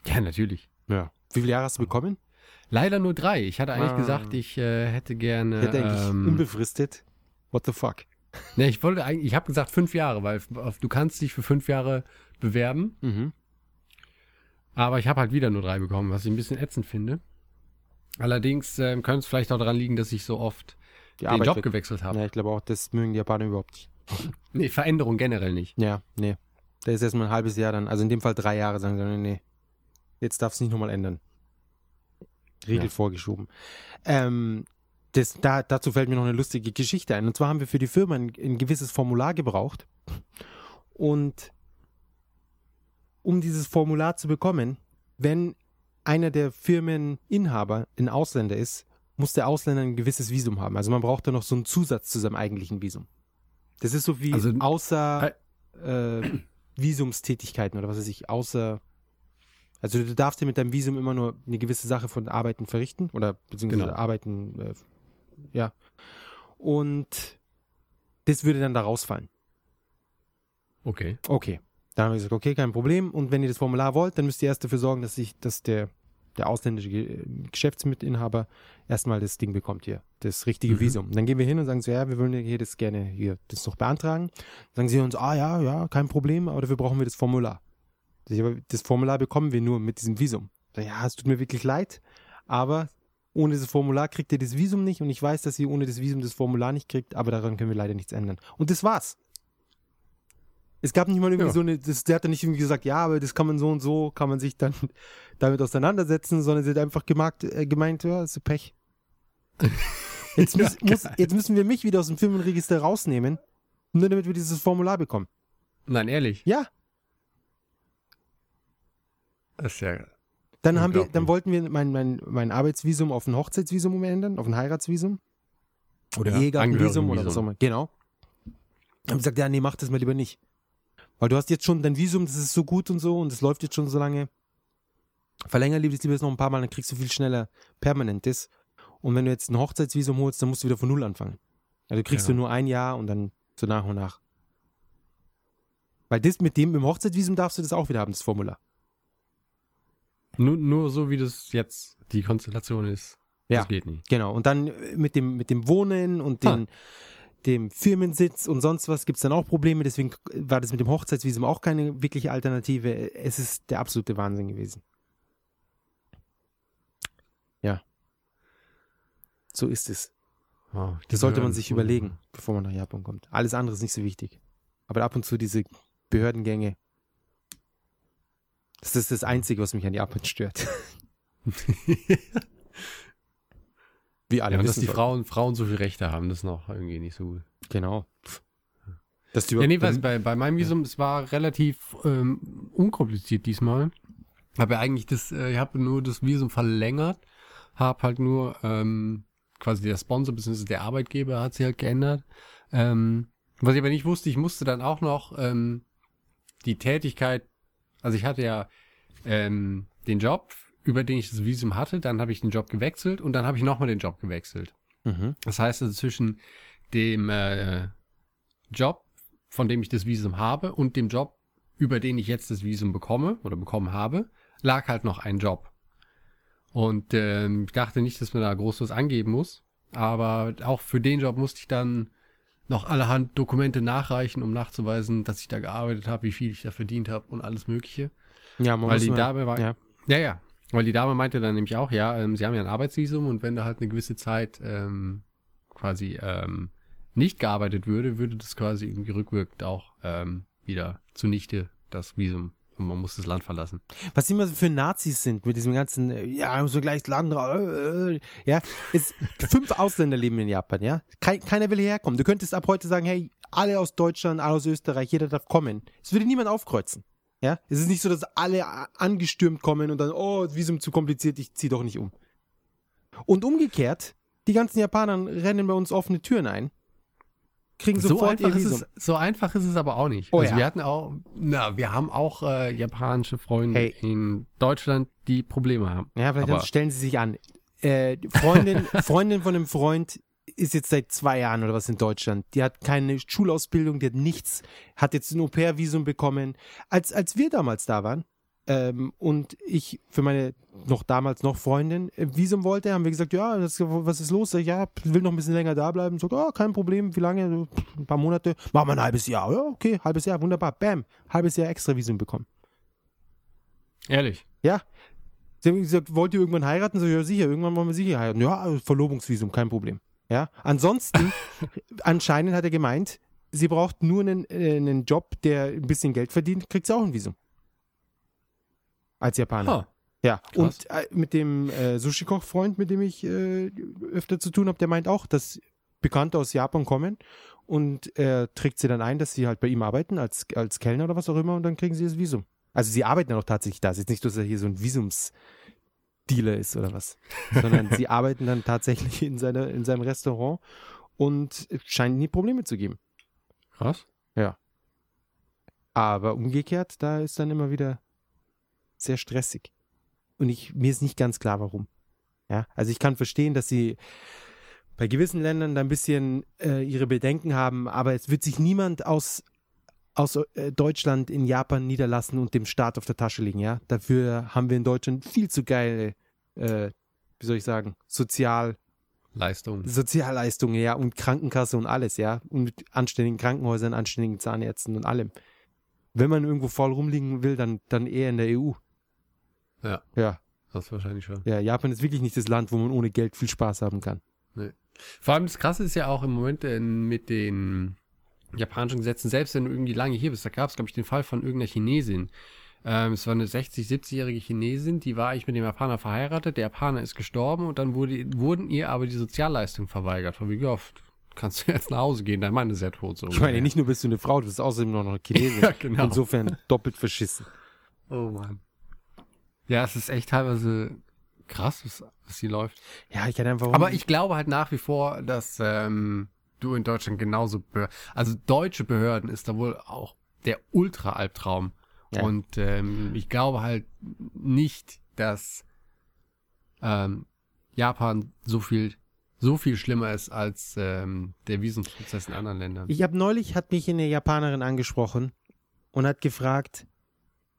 Ja, natürlich. Ja. Wie viele Jahre hast du bekommen? Leider nur drei. Ich hatte eigentlich Ah. gesagt, ich äh, hätte gerne. Ich hätte eigentlich ähm, unbefristet. What the fuck? ne, ich wollte eigentlich, ich habe gesagt fünf Jahre, weil du kannst dich für fünf Jahre bewerben. Mhm. Aber ich habe halt wieder nur drei bekommen, was ich ein bisschen ätzend finde. Allerdings ähm, könnte es vielleicht auch daran liegen, dass ich so oft Die den Arbeit Job gewechselt habe. Ja, ich glaube auch, das mögen die Japaner überhaupt nicht. (laughs) Nee, Veränderung generell nicht. Ja, nee. Der ist erstmal ein halbes Jahr dann, also in dem Fall drei Jahre, sagen sie, nee, nee. Jetzt darf es nicht nochmal ändern. Riegel Ja. vorgeschoben. Ähm, das, da, dazu fällt mir noch eine lustige Geschichte ein. Und zwar haben wir für die Firma ein, ein gewisses Formular gebraucht. Und um dieses Formular zu bekommen, wenn einer der Firmeninhaber ein Ausländer ist, muss der Ausländer ein gewisses Visum haben. Also man braucht da noch so einen Zusatz zu seinem eigentlichen Visum. Das ist so wie Also- außer äh, Visumstätigkeiten oder was weiß ich, außer also du darfst dir mit deinem Visum immer nur eine gewisse Sache von Arbeiten verrichten oder beziehungsweise Genau. Arbeiten, äh, ja. Und das würde dann da rausfallen. Okay. Okay. Dann haben wir gesagt, okay, kein Problem. Und wenn ihr das Formular wollt, dann müsst ihr erst dafür sorgen, dass sich, dass der, der ausländische Ge- Geschäftsmitinhaber erstmal das Ding bekommt hier, das richtige Mhm. Visum. Und dann gehen wir hin und sagen so, ja, wir wollen hier das gerne hier das noch beantragen. Sagen sie uns, ah ja, ja, kein Problem, aber dafür brauchen wir das Formular. Ich, Das Formular bekommen wir nur mit diesem Visum. Ich, Ja, es tut mir wirklich leid, aber ohne dieses Formular kriegt ihr das Visum nicht und ich weiß, dass ihr ohne das Visum das Formular nicht kriegt, aber daran können wir leider nichts ändern. Und das war's. Es gab nicht mal irgendwie Ja. so eine, das, der hat dann nicht irgendwie gesagt, ja, aber das kann man so und so, kann man sich dann (laughs) damit auseinandersetzen, sondern sie hat einfach gemerkt, äh, gemeint, ja, ist so Pech. (laughs) Jetzt, muss, Ja, muss, jetzt müssen wir mich wieder aus dem Firmenregister rausnehmen, nur damit wir dieses Formular bekommen. Nein, ehrlich. Ja, Das ist ja. dann haben wir, dann wollten wir mein, mein, mein Arbeitsvisum auf ein Hochzeitsvisum umändern, auf ein Heiratsvisum. Oder Ja, Ehegattenvisum oder was auch immer. Genau. Haben gesagt, ja, nee, mach das mal lieber nicht. Weil du hast jetzt schon dein Visum, das ist so gut und so und das läuft jetzt schon so lange. Verlänger lieber lieber noch ein paar Mal, dann kriegst du viel schneller permanentes. Und wenn du jetzt ein Hochzeitsvisum holst, dann musst du wieder von Null anfangen. Also kriegst Ja. du nur ein Jahr und dann so nach und nach. Weil das mit dem im Hochzeitsvisum darfst du das auch wieder haben, das Formular. Nur, nur so, wie das jetzt die Konstellation ist. Ja. Das geht nicht. Genau. Und dann mit dem, mit dem Wohnen und Ha. Dem Firmensitz und sonst was gibt es dann auch Probleme. Deswegen war das mit dem Hochzeitsvisum auch keine wirkliche Alternative. Es ist der absolute Wahnsinn gewesen. Ja. So ist es. Wow, Das sollte man sich überlegen, bevor man nach Japan kommt. Alles andere ist nicht so wichtig. Aber ab und zu diese Behördengänge. Das ist das Einzige, was mich an Japan stört. (laughs) (laughs) Wie alle Ja, und dass wissen die. Frauen, Frauen so viel Rechte haben, das ist noch irgendwie nicht so gut. Genau. Dass die Ja, nee, was, bei, bei meinem Visum, es war relativ ähm, unkompliziert diesmal. Habe ja eigentlich das, äh, ich habe nur das Visum verlängert, habe halt nur ähm, quasi der Sponsor bzw. der Arbeitgeber hat sich halt geändert. Ähm, was ich aber nicht wusste, ich musste dann auch noch ähm, die Tätigkeit, also ich hatte ja ähm, den Job, über den ich das Visum hatte, dann habe ich den Job gewechselt und dann habe ich nochmal den Job gewechselt. Mhm. Das heißt also zwischen dem äh, Job, von dem ich das Visum habe, und dem Job, über den ich jetzt das Visum bekomme oder bekommen habe, lag halt noch ein Job. Und ähm, ich dachte nicht, dass man da groß was angeben muss. Aber auch für den Job musste ich dann noch allerhand Dokumente nachreichen, um nachzuweisen, dass ich da gearbeitet habe, wie viel ich da verdient habe und alles Mögliche. Ja, man Weil muss die Dame war, ja. ja, ja. Weil die Dame meinte dann nämlich auch, ja, ähm, sie haben ja ein Arbeitsvisum und wenn da halt eine gewisse Zeit ähm, quasi ähm, nicht gearbeitet würde, würde das quasi irgendwie rückwirkend auch ähm, wieder zunichte das Visum und man muss das Land verlassen. Was immer so für Nazis sind mit diesem ganzen, äh, ja, wir gleich Land, äh, äh, ja, ist, (laughs) fünf Ausländer leben in Japan, ja. Kei- keiner will hierher kommen. Du könntest ab heute sagen, hey, alle aus Deutschland, alle aus Österreich, jeder darf kommen. Es würde niemand aufkreuzen. Ja, es ist nicht so, dass alle angestürmt kommen und dann, oh, Visum zu kompliziert, ich zieh doch nicht um. Und umgekehrt, die ganzen Japaner rennen bei uns offene Türen ein, kriegen So sofort ihr einfach, ist Visum. es, so einfach ist es aber auch nicht. Oh also ja. wir hatten auch, na, wir haben auch äh, japanische Freunde Hey. in Deutschland, die Probleme haben. Ja, vielleicht Aber- dann stellen sie sich an. Äh, Freundin, (laughs) Freundin von einem Freund ist jetzt seit zwei Jahren oder was in Deutschland. Die hat keine Schulausbildung, die hat nichts, hat jetzt ein Au-pair-Visum bekommen. Als, als wir damals da waren ähm, und ich für meine noch damals noch Freundin äh, Visum wollte, haben wir gesagt, ja, das, was ist los? Ja, will noch ein bisschen länger da bleiben. So, ja, kein Problem, wie lange? Ein paar Monate. Machen wir ein halbes Jahr. Ja, okay, halbes Jahr, wunderbar. Bam, halbes Jahr extra Visum bekommen. Ehrlich. Ja. Sie haben gesagt, wollt ihr irgendwann heiraten? So, ja, sicher, irgendwann wollen wir sicher heiraten. Ja, Verlobungsvisum, kein Problem. Ja. Ansonsten, (laughs) anscheinend hat er gemeint, sie braucht nur einen, äh, einen Job, der ein bisschen Geld verdient, kriegt sie auch ein Visum. Als Japaner. Ha. Ja. Krass. Und äh, mit dem äh, Sushi-Koch-Freund, mit dem ich äh, öfter zu tun habe, der meint auch, dass Bekannte aus Japan kommen und er trägt sie dann ein, dass sie halt bei ihm arbeiten, als, als Kellner oder was auch immer, und dann kriegen sie das Visum. Also sie arbeiten dann auch tatsächlich da. Es ist jetzt nicht, dass er hier so ein Visumsdealer ist oder was, sondern sie arbeiten dann tatsächlich in, seiner, in seinem Restaurant und es scheint nie Probleme zu geben. Krass. Aber umgekehrt, da ist dann immer wieder sehr stressig. Und ich, mir ist nicht ganz klar, warum. Ja, also ich kann verstehen, dass sie bei gewissen Ländern da ein bisschen äh, ihre Bedenken haben, aber es wird sich niemand aus, aus äh, Deutschland in Japan niederlassen und dem Staat auf der Tasche liegen, ja. Dafür haben wir in Deutschland viel zu geile, äh, wie soll ich sagen, Sozial, Leistung. Sozialleistungen, ja, und Krankenkasse und alles, ja. Und mit anständigen Krankenhäusern, anständigen Zahnärzten und allem. Wenn man irgendwo faul rumliegen will, dann, dann eher in der EU. Ja. Ja, Das wahrscheinlich schon. ja, Japan ist wirklich nicht das Land, wo man ohne Geld viel Spaß haben kann. Vor allem das Krasse ist ja auch im Moment äh, mit den japanischen Gesetzen, selbst wenn du irgendwie lange hier bist, da gab es, glaube ich, den Fall von irgendeiner Chinesin. Ähm, es war eine 60-, 70-jährige Chinesin, die war eigentlich mit dem Japaner verheiratet, der Japaner ist gestorben und dann wurde, wurden ihr aber die Sozialleistungen verweigert. Von wie oft kannst du jetzt nach Hause gehen, dein Mann ist ja tot. So Ich meine, nicht nur bist du eine Frau, du bist außerdem noch eine Chinesin. (laughs) Ja, genau. Insofern doppelt verschissen. Oh Mann. Ja, es ist echt teilweise krass, was, was hier läuft. Ja, ich kann einfach. Aber ich glaube halt nach wie vor, dass ähm, du in Deutschland genauso, also deutsche Behörden ist da wohl auch der Ultra-Albtraum. Ja. Und ähm, ich glaube halt nicht, dass ähm, Japan so viel so viel schlimmer ist als ähm, der Visumsprozess in anderen Ländern. Ich habe neulich hat mich eine Japanerin angesprochen und hat gefragt,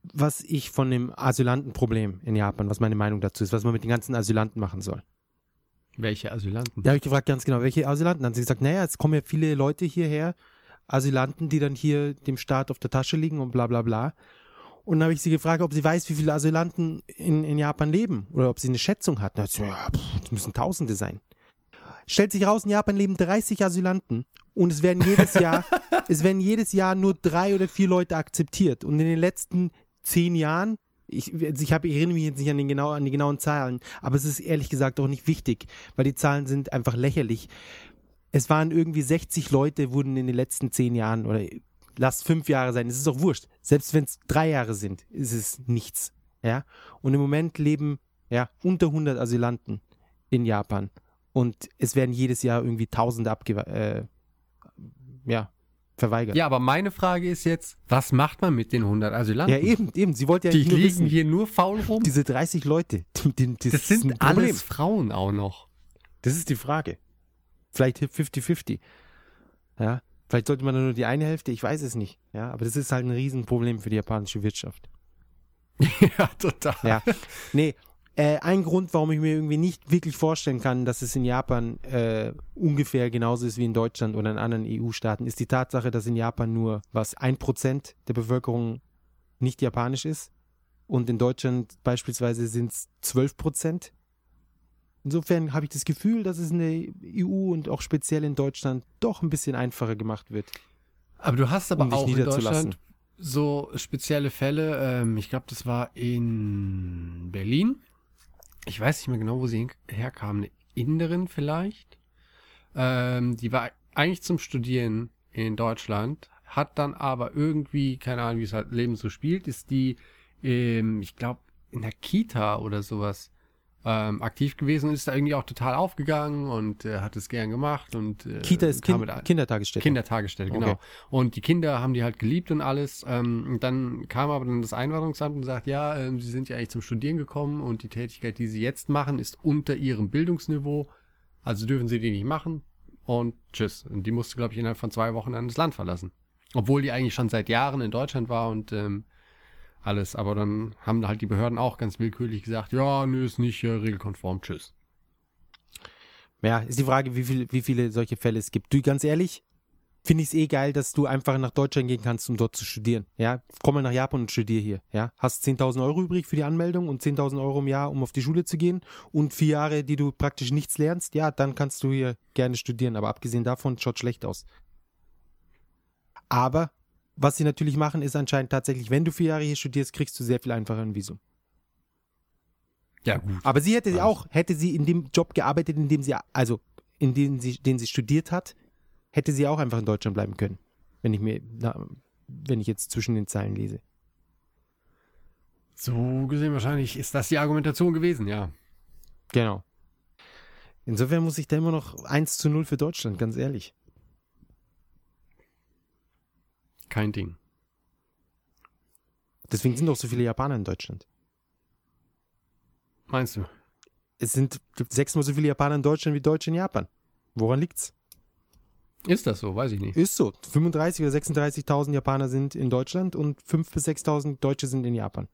was ich von dem Asylantenproblem in Japan, was meine Meinung dazu ist, was man mit den ganzen Asylanten machen soll. Welche Asylanten? Da habe ich gefragt ganz genau, welche Asylanten? Dann hat sie gesagt, naja, es kommen ja viele Leute hierher, Asylanten, die dann hier dem Staat auf der Tasche liegen und bla bla bla. Und dann habe ich sie gefragt, ob sie weiß, wie viele Asylanten in, in Japan leben oder ob sie eine Schätzung hat. Dann hat sie gesagt, ja, pff, das müssen Tausende sein. Stellt sich raus, in Japan leben 30 Asylanten und es werden jedes (laughs) Jahr, es werden jedes Jahr nur drei oder vier Leute akzeptiert. Und in den letzten zehn Jahren, ich, also ich, habe, ich erinnere mich jetzt nicht an, den genau, an die genauen Zahlen, aber es ist ehrlich gesagt auch nicht wichtig, weil die Zahlen sind einfach lächerlich. Es waren irgendwie 60 Leute, wurden in den letzten zehn Jahren oder lasst fünf Jahre sein, es ist doch wurscht. Selbst wenn es drei Jahre sind, ist es nichts. Ja? Und im Moment leben ja unter 100 Asylanten in Japan und es werden jedes Jahr irgendwie Tausende abge äh, ja, verweigert. Ja, aber meine Frage ist jetzt, was macht man mit den 100 Asylanten? Ja, eben, eben. Sie wollte ja Die liegen wissen, hier nur faul rum. diese 30 Leute, (laughs) die, die, das ist sind alles Frauen auch noch. Das ist die Frage. Vielleicht 50-50. Ja, vielleicht sollte man nur die eine Hälfte, ich weiß es nicht. Ja, aber das ist halt ein Riesenproblem für die japanische Wirtschaft. (laughs) ja, total. Ja, nee. Äh, ein Grund, warum ich mir irgendwie nicht wirklich vorstellen kann, dass es in Japan äh, ungefähr genauso ist wie in Deutschland oder in anderen EU-Staaten, ist die Tatsache, dass in Japan nur was ein Prozent der Bevölkerung nicht japanisch ist und in Deutschland beispielsweise sind es 12 Prozent. Insofern habe ich das Gefühl, dass es in der EU und auch speziell in Deutschland doch ein bisschen einfacher gemacht wird. Aber du hast aber Um auch in. Deutschland so spezielle Fälle. Ähm, ich glaube, das war in Berlin. Ich weiß nicht mehr genau, wo sie herkam. Eine Inderin vielleicht. Ähm, die war eigentlich zum Studieren in Deutschland, hat dann aber irgendwie, keine Ahnung, wie es halt Leben so spielt, ist die, ähm, ich glaube, in der Kita oder sowas ähm, aktiv gewesen und ist da irgendwie auch total aufgegangen und äh, hat es gern gemacht und äh, Kita ist kind, Kindertagesstätte. Kindertagesstätte, genau. Okay. Und die Kinder haben die halt geliebt und alles. Ähm, und dann kam aber dann das Einwanderungsamt und sagt, ja, ähm, sie sind ja eigentlich zum Studieren gekommen und die Tätigkeit, die sie jetzt machen, ist unter ihrem Bildungsniveau. Also dürfen sie die nicht machen. Und tschüss. Und die musste, glaube ich, innerhalb von zwei Wochen dann das Land verlassen. Obwohl die eigentlich schon seit Jahren in Deutschland war und ähm, alles. Aber dann haben halt die Behörden auch ganz willkürlich gesagt, ja, nö, ist nicht äh, regelkonform, tschüss. Ja, ist die Frage, wie, viel, wie viele solche Fälle es gibt. Du, ganz ehrlich, finde ich es eh geil, dass du einfach nach Deutschland gehen kannst, um dort zu studieren. Ja, komm mal nach Japan und studier hier. Ja, hast 10.000 Euro übrig für die Anmeldung und 10.000 Euro im Jahr, um auf die Schule zu gehen und vier Jahre, die du praktisch nichts lernst. Ja, dann kannst du hier gerne studieren. Aber abgesehen davon schaut schlecht aus. Aber was sie natürlich machen, ist anscheinend tatsächlich, wenn du vier Jahre hier studierst, kriegst du sehr viel einfacher ein Visum. Ja, gut. Aber sie hätte sie auch, hätte sie in dem Job gearbeitet, in dem sie, also in dem sie, den sie studiert hat, hätte sie auch einfach in Deutschland bleiben können. Wenn ich mir, na, wenn ich jetzt zwischen den Zeilen lese. So gesehen wahrscheinlich ist das die Argumentation gewesen, ja. Genau. Insofern muss ich da immer noch 1 zu 0 für Deutschland, ganz ehrlich. Kein Ding. Deswegen sind auch so viele Japaner in Deutschland. Meinst du? Es sind sechsmal so viele Japaner in Deutschland wie Deutsche in Japan. Woran liegt's? Ist das so? Weiß ich nicht. Ist so. 35 oder 36.000 Japaner sind in Deutschland und 5.000 bis 6.000 Deutsche sind in Japan.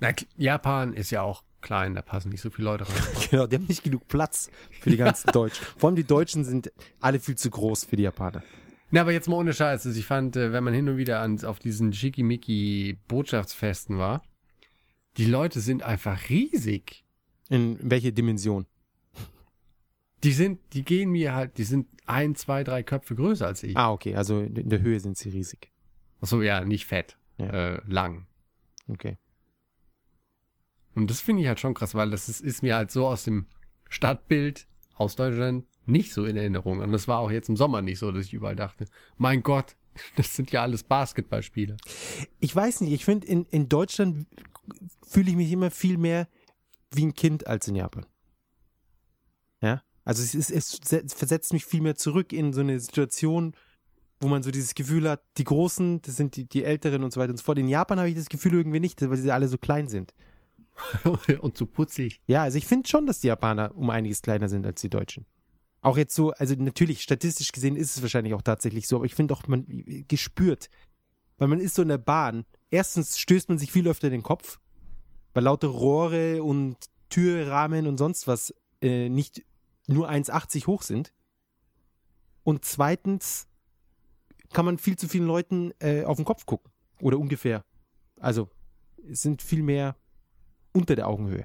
Na, Japan ist ja auch klein, da passen nicht so viele Leute rein. (laughs) Genau, die haben nicht genug Platz für die ganzen (laughs) Deutschen. Vor allem die Deutschen sind alle viel zu groß für die Japaner. Na, aber jetzt mal ohne Scheiß. Also ich fand, äh, wenn man hin und wieder an, auf diesen Schickimicki-Botschaftsfesten war, die Leute sind einfach riesig. In welche Dimension? Die sind, die gehen mir halt, die sind ein, zwei, drei Köpfe größer als ich. Ah, okay, also in der Höhe sind sie riesig. Achso, ja, nicht fett, Ja. Äh, lang. Okay. Und das finde ich halt schon krass, weil das ist, ist mir halt so aus dem Stadtbild aus Deutschland nicht so in Erinnerung. Und das war auch jetzt im Sommer nicht so, dass ich überall dachte, mein Gott, (laughs) das sind ja alles Basketballspieler. Ich weiß nicht, ich finde, in, in Deutschland fühle ich mich immer viel mehr wie ein Kind als in Japan. Ja? Also es, ist, es se- versetzt mich viel mehr zurück in so eine Situation, wo man so dieses Gefühl hat, die Großen, das sind die, die Älteren und so weiter und so fort. In Japan habe ich das Gefühl irgendwie nicht, weil sie alle so klein sind. (laughs) Und so putzig. Ja, also ich finde schon, dass die Japaner um einiges kleiner sind als die Deutschen. Auch jetzt so, also natürlich, statistisch gesehen ist es wahrscheinlich auch tatsächlich so, aber ich finde auch, man gespürt, weil man ist so in der Bahn. Erstens stößt man sich viel öfter den Kopf, weil lauter Rohre und Türrahmen und sonst was äh, nicht nur 1,80 hoch sind. Und zweitens kann man viel zu vielen Leuten äh, auf den Kopf gucken. Oder ungefähr. Also, es sind viel mehr unter der Augenhöhe.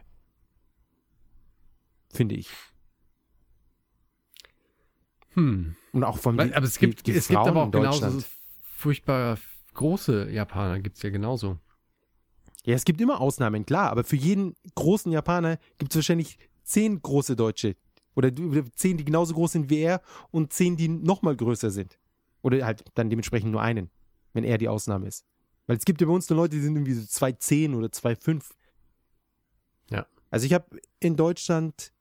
Finde ich. Hm. Und auch von aber es gibt, die, die es gibt aber auch genauso furchtbar große Japaner, gibt's ja genauso. Ja, es gibt immer Ausnahmen, klar, aber für jeden großen Japaner gibt es wahrscheinlich zehn große Deutsche. Oder zehn, die genauso groß sind wie er und zehn, die noch mal größer sind. Oder halt dann dementsprechend nur einen, wenn er die Ausnahme ist. Weil es gibt ja bei uns nur Leute, die sind irgendwie so 2,10 oder 2,5. Ja. Also ich habe in Deutschland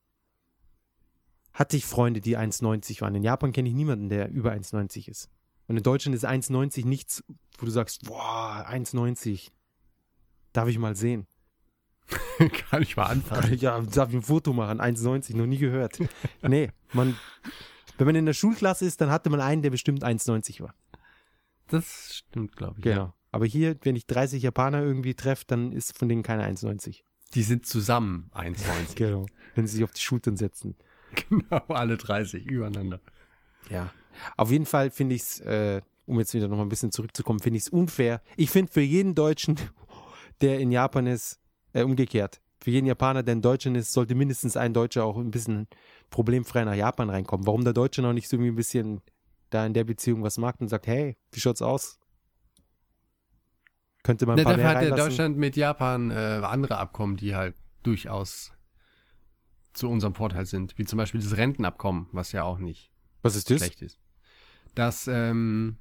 hatte ich Freunde, die 1,90 waren. In Japan kenne ich niemanden, der über 1,90 ist. Und in Deutschland ist 1,90 nichts, wo du sagst, boah, 1,90. Darf ich mal sehen. (laughs) Kann ich mal anfangen. (laughs) Ja, darf ich ein Foto machen? 1,90, noch nie gehört. Nee, man, wenn man in der Schulklasse ist, dann hatte man einen, der bestimmt 1,90 war. Das stimmt, glaube ich. Genau. Aber hier, wenn ich 30 Japaner irgendwie treffe, dann ist von denen keiner 1,90. Die sind zusammen 1,90. (laughs) Genau. Wenn sie sich auf die Schultern setzen. (laughs) genau, alle 30 übereinander. Ja. Auf jeden Fall finde ich es, äh, um jetzt wieder noch mal ein bisschen zurückzukommen, finde ich es unfair. Ich finde für jeden Deutschen, (laughs) der in Japan ist, äh, umgekehrt. Für jeden Japaner, der in Deutschland ist, sollte mindestens ein Deutscher auch ein bisschen problemfrei nach Japan reinkommen. Warum der Deutsche noch nicht so irgendwie ein bisschen da in der Beziehung was mag und sagt, hey, wie schaut's aus? Könnte man ein Ne, paar dafür mehr hat? Deutschland mit Japan äh, andere Abkommen, die halt durchaus zu unserem Vorteil sind. Wie zum Beispiel das Rentenabkommen, was ja auch nicht Was ist das? schlecht ist. Das, ähm,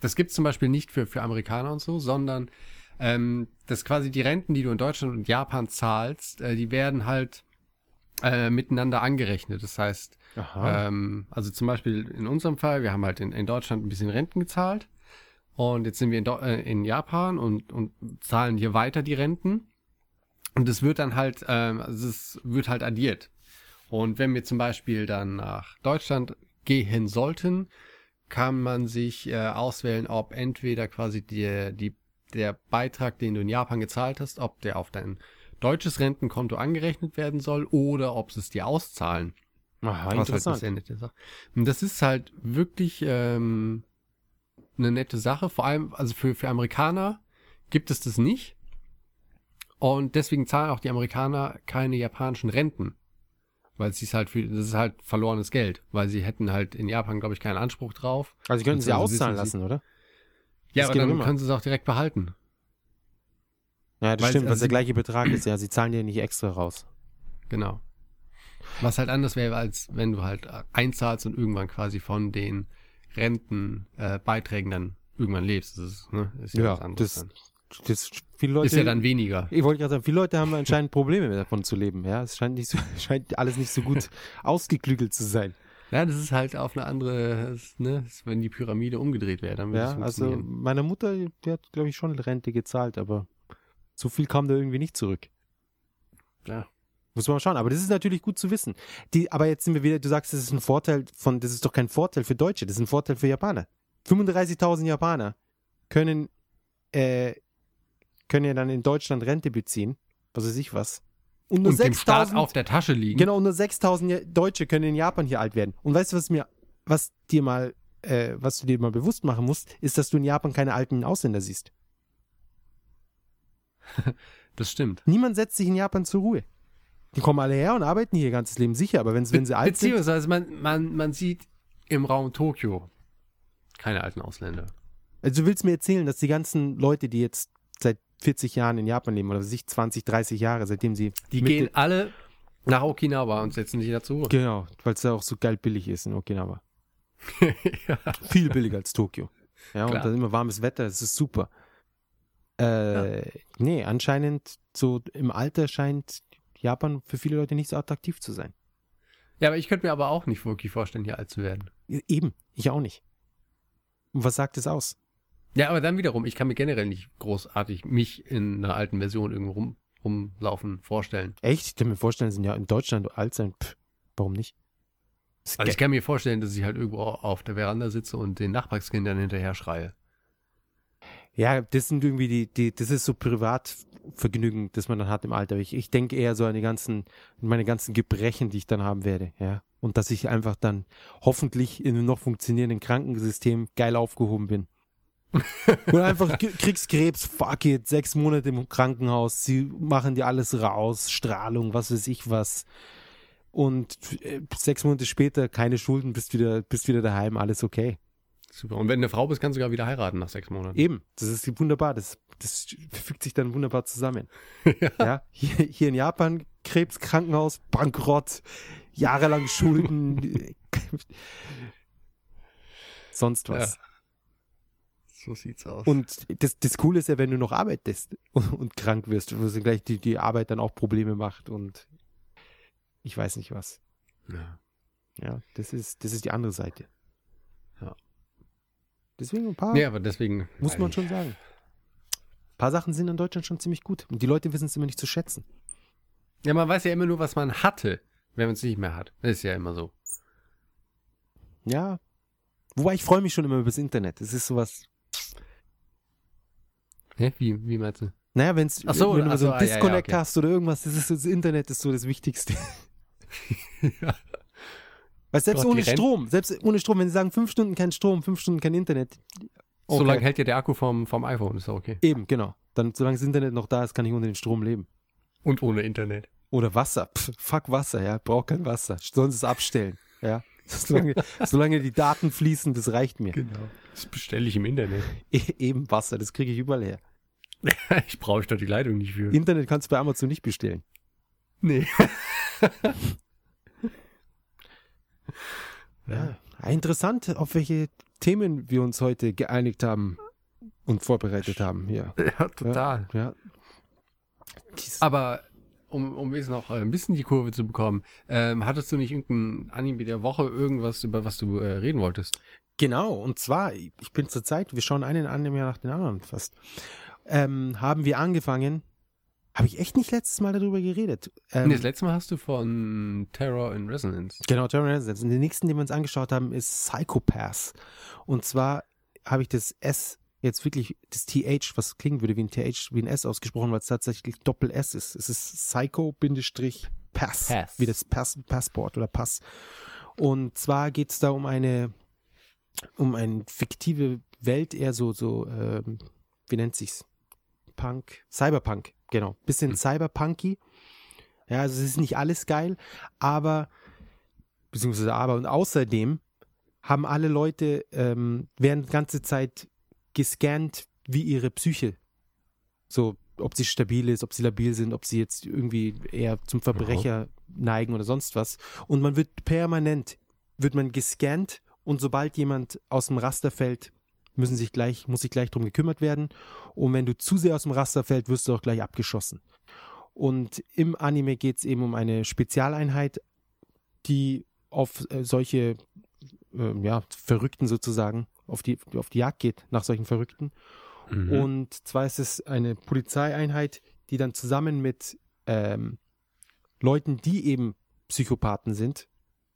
das gibt es zum Beispiel nicht für, für Amerikaner und so, sondern ähm, das quasi die Renten, die du in Deutschland und Japan zahlst, äh, die werden halt äh, miteinander angerechnet. Das heißt, ähm, also zum Beispiel in unserem Fall, wir haben halt in, in Deutschland ein bisschen Renten gezahlt und jetzt sind wir in, Deu- äh, in Japan und, und zahlen hier weiter die Renten. Und es wird dann halt, ähm, also es wird halt addiert. Und wenn wir zum Beispiel dann nach Deutschland gehen sollten, kann man sich äh, auswählen, ob entweder quasi die, die, der Beitrag, den du in Japan gezahlt hast, ob der auf dein deutsches Rentenkonto angerechnet werden soll oder ob sie es dir auszahlen. Aha, Was halt interessant. das Ende der Sache. Und das ist halt wirklich ähm, eine nette Sache. Vor allem, also für, für Amerikaner gibt es das nicht. Und deswegen zahlen auch die Amerikaner keine japanischen Renten. Weil es ist halt für, das ist halt verlorenes Geld. Weil sie hätten halt in Japan, glaube ich, keinen Anspruch drauf. also sie könnten sie Also auszahlen lassen, oder? Ja, Das aber dann immer. können sie es auch direkt behalten. Ja, das Weil- stimmt, weil also es der sie- gleiche Betrag ist. Ja, sie zahlen dir nicht extra raus. Genau. Was halt anders wäre, als wenn du halt einzahlst und irgendwann quasi von den Rentenbeiträgen äh, dann irgendwann lebst. Das ist, ne, ist ja, Ja, das- dann. Das, viele Leute, ist ja dann weniger. Ich wollte gerade sagen, viele Leute haben anscheinend Probleme davon zu leben. Ja, es scheint nicht so, (laughs) scheint alles nicht so gut (laughs) ausgeklügelt zu sein. Ja, das ist halt auf eine andere, ne, wenn die Pyramide umgedreht wäre, dann würde Ja, also meine Mutter, die hat, glaube ich, schon Rente gezahlt, aber so viel kam da irgendwie nicht zurück. Ja. Muss man mal schauen. Aber das ist natürlich gut zu wissen. Die, aber jetzt sind wir wieder, du sagst, das ist ein Vorteil von, das ist doch kein Vorteil für Deutsche, das ist ein Vorteil für Japaner. 35.000 Japaner können, äh, können ja dann in Deutschland Rente beziehen. Was weiß ich was. Und nur Und dem Staat 6.000 auf der Tasche liegen. Genau, und nur 6000 Ja- Deutsche können in Japan hier alt werden. Und weißt du, was mir, was dir mal, äh, was du dir mal bewusst machen musst, ist, dass du in Japan keine alten Ausländer siehst. (laughs) Das stimmt. Niemand setzt sich in Japan zur Ruhe. Die kommen alle her und arbeiten hier ihr ganzes Leben sicher, aber wenn, wenn sie alt sind. Beziehungsweise man, man, man sieht im Raum Tokio keine alten Ausländer. Also du willst mir erzählen, dass die ganzen Leute, die jetzt seit 40 Jahren in Japan leben oder sich 20, 30 Jahre, seitdem sie Die gehen alle nach Okinawa und setzen sich dazu. Genau, weil es ja auch so geil billig ist in Okinawa. (laughs) ja. Viel billiger als Tokio. Ja, und Klar. dann immer warmes Wetter, das ist super. Äh, Nee, anscheinend so im Alter scheint Japan für viele Leute nicht so attraktiv zu sein. ja, aber ich könnte mir aber auch nicht wirklich vorstellen, hier alt zu werden. Eben, ich auch nicht. Und was sagt es aus? Ja, aber dann wiederum, ich kann mir generell nicht großartig mich in einer alten Version irgendwo rum, rumlaufen vorstellen. Echt? Ich kann mir vorstellen, sie sind ja in Deutschland alt sein. Pff, warum nicht? Ist Also ich kann mir vorstellen, dass ich halt irgendwo auf der Veranda sitze und den Nachbarskindern hinterher schreie. ja, das sind irgendwie die, die, das ist so Privatvergnügen, das man dann hat im Alter. Ich, ich denke eher so an die ganzen, meine ganzen Gebrechen, die ich dann haben werde, ja. Und dass ich einfach dann hoffentlich in einem noch funktionierenden Krankensystem geil aufgehoben bin. (laughs) Und einfach kriegst Krebs, fuck it, sechs Monate im Krankenhaus, sie machen dir alles raus, Strahlung, was weiß ich was. Und äh, sechs Monate später keine Schulden, bist wieder, bist wieder daheim, alles okay. Super. Und wenn du eine Frau bist, kannst du sogar wieder heiraten nach sechs Monaten. Eben, das ist wunderbar, das, das fügt sich dann wunderbar zusammen. (laughs) ja. hier, hier in Japan, Krebs, Krankenhaus, Bankrott, jahrelang Schulden, (laughs) sonst was. Ja. So sieht's aus. Und das, das Coole ist ja, wenn du noch arbeitest (laughs) und, krank wirst, wo gleich die, die Arbeit dann auch Probleme macht und ich weiß nicht was. ja. Ja, das ist, das ist die andere Seite. Ja. Deswegen ein paar, Nee, aber deswegen. muss man schon sagen. Ein paar Sachen sind in Deutschland schon ziemlich gut. Und die Leute wissen es immer nicht zu schätzen. Ja, man weiß ja immer nur, was man hatte, wenn man es nicht mehr hat. Das ist ja immer so. Ja. Wobei ich freue mich schon immer über das Internet. Es ist sowas. Hä? Wie, wie meinst du? Naja, wenn's, Ach so, wenn du ach so so, einen ah, ja, ja, Disconnect okay. hast oder irgendwas, das, ist, das Internet ist so das Wichtigste. (laughs) ja. Weil selbst Gott, ohne Strom, selbst ohne Strom, wenn sie sagen, fünf Stunden kein Strom, fünf Stunden kein Internet. So okay. lange hält ja der Akku vom, vom iPhone, ist ja okay. Eben, genau. Dann, solange das Internet noch da ist, kann ich ohne den Strom leben. Und ohne Internet. Oder Wasser. Pff, fuck Wasser, ja. Braucht kein Wasser. Sie es abstellen. Ja. (laughs) Solange, solange die Daten fließen, das reicht mir. Genau. Das bestelle ich im Internet. E eben Wasser, das kriege ich überall her. (laughs) ich brauche doch die Leitung nicht für. Internet kannst du bei Amazon nicht bestellen. Nee. (laughs) Ja. Interessant, auf welche Themen wir uns heute geeinigt haben und vorbereitet haben. Ja. Ja, total. Ja. Dies- Aber um, um jetzt noch äh, ein bisschen die Kurve zu bekommen, ähm, hattest du nicht irgendein Anime der Woche, irgendwas, über was du äh, reden wolltest? Genau, und zwar, ich bin zur Zeit, wir schauen einen Anime nach den anderen fast. Ähm, haben wir angefangen, habe ich echt nicht letztes Mal darüber geredet. Ähm, nee, das letzte Mal hast du von Terror in Resonance. Genau, Terror Resonance. Und den nächsten, den wir uns angeschaut haben, ist Psychopath. Und zwar habe ich das S jetzt wirklich, das TH, was klingen würde wie ein TH, wie ein S ausgesprochen, weil es tatsächlich Doppel S ist. Es ist Psycho-Pass, Pass. wie das Pass, Passport oder Pass. Und zwar geht es da um eine, um eine fiktive Welt, eher so, so, ähm, wie nennt sich's? Punk, Cyberpunk, genau. Bisschen Hm. Cyberpunky. Ja, also es ist nicht alles geil, aber beziehungsweise aber und außerdem haben alle Leute ähm, werden ganze Zeit gescannt, wie ihre Psyche, so ob sie stabil ist, ob sie labil sind, ob sie jetzt irgendwie eher zum Verbrecher neigen oder sonst was. Und man wird permanent wird man gescannt und sobald jemand aus dem Raster fällt, müssen sich gleich muss sich gleich drum gekümmert werden. Und wenn du zu sehr aus dem Raster fällt, wirst du auch gleich abgeschossen. Und im Anime geht es eben um eine Spezialeinheit, die auf äh, solche äh, ja, Verrückten sozusagen, auf die, auf die Jagd geht nach solchen Verrückten. Mhm. Und zwar ist es eine Polizeieinheit, die dann zusammen mit ähm, Leuten, die eben Psychopathen sind,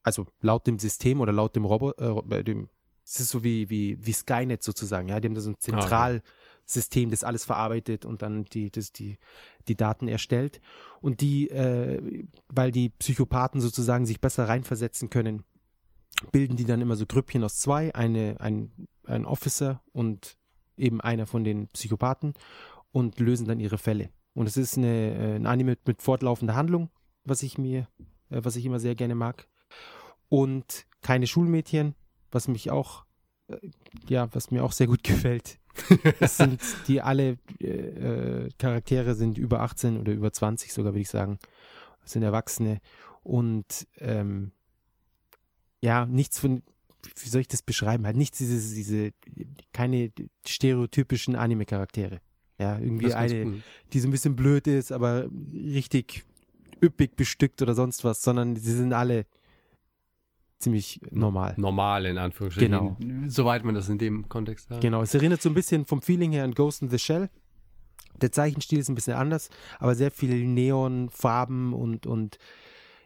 also laut dem System oder laut dem Roboter, äh, dem, es ist so wie, wie, wie Skynet sozusagen, ja, die haben da so ein Zentralsystem, das alles verarbeitet und dann die, das, die, die Daten erstellt. Und die, äh, weil die Psychopathen sozusagen sich besser reinversetzen können, bilden die dann immer so Grüppchen aus zwei, eine, ein, ein Officer und eben einer von den Psychopathen und lösen dann ihre Fälle. Und es ist eine, äh, ein Anime mit, fortlaufender Handlung. was ich mir, äh, was ich immer sehr gerne mag. Und keine Schulmädchen, was mich auch, äh, ja, was mir auch sehr gut (laughs) gefällt. Das sind die alle äh, äh, Charaktere sind über 18 oder über 20 sogar, würde ich sagen. Das sind Erwachsene. Und ähm, ja, nichts von, wie soll ich das beschreiben? Halt nichts diese, diese, keine stereotypischen Anime-Charaktere. Ja, irgendwie eine, cool. die so ein bisschen blöd ist, aber richtig üppig bestückt oder sonst was, sondern sie sind alle ziemlich normal. Normal in Anführungsstrichen. Genau. Soweit man das in dem Kontext hat. Genau, es erinnert so ein bisschen vom Feeling her an Ghost in the Shell. Der Zeichenstil ist ein bisschen anders, aber sehr viel Neon, Farben und, und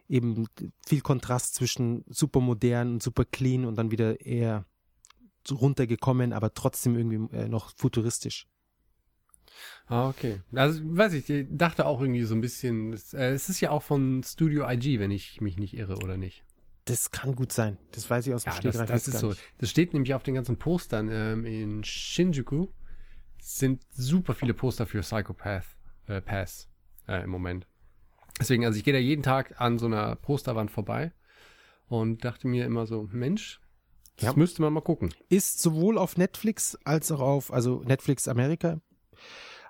eben viel Kontrast zwischen super modern und super clean und dann wieder eher runtergekommen, aber trotzdem irgendwie äh, noch futuristisch. Ah, okay. Also, weiß ich, ich dachte auch irgendwie so ein bisschen, es, äh, es ist ja auch von Studio IG, wenn ich mich nicht irre, oder nicht? Das kann gut sein. Das weiß ich aus dem Ja, das, Stegreif das jetzt ist so. nicht. Das steht nämlich auf den ganzen Postern ähm, in Shinjuku. Sind super viele Poster für Psychopath äh, Pass äh, im Moment. Deswegen, also ich gehe da jeden Tag an so einer Posterwand vorbei und dachte mir immer so, Mensch, das Ja. müsste man mal gucken. Ist sowohl auf Netflix als auch auf, also Netflix Amerika,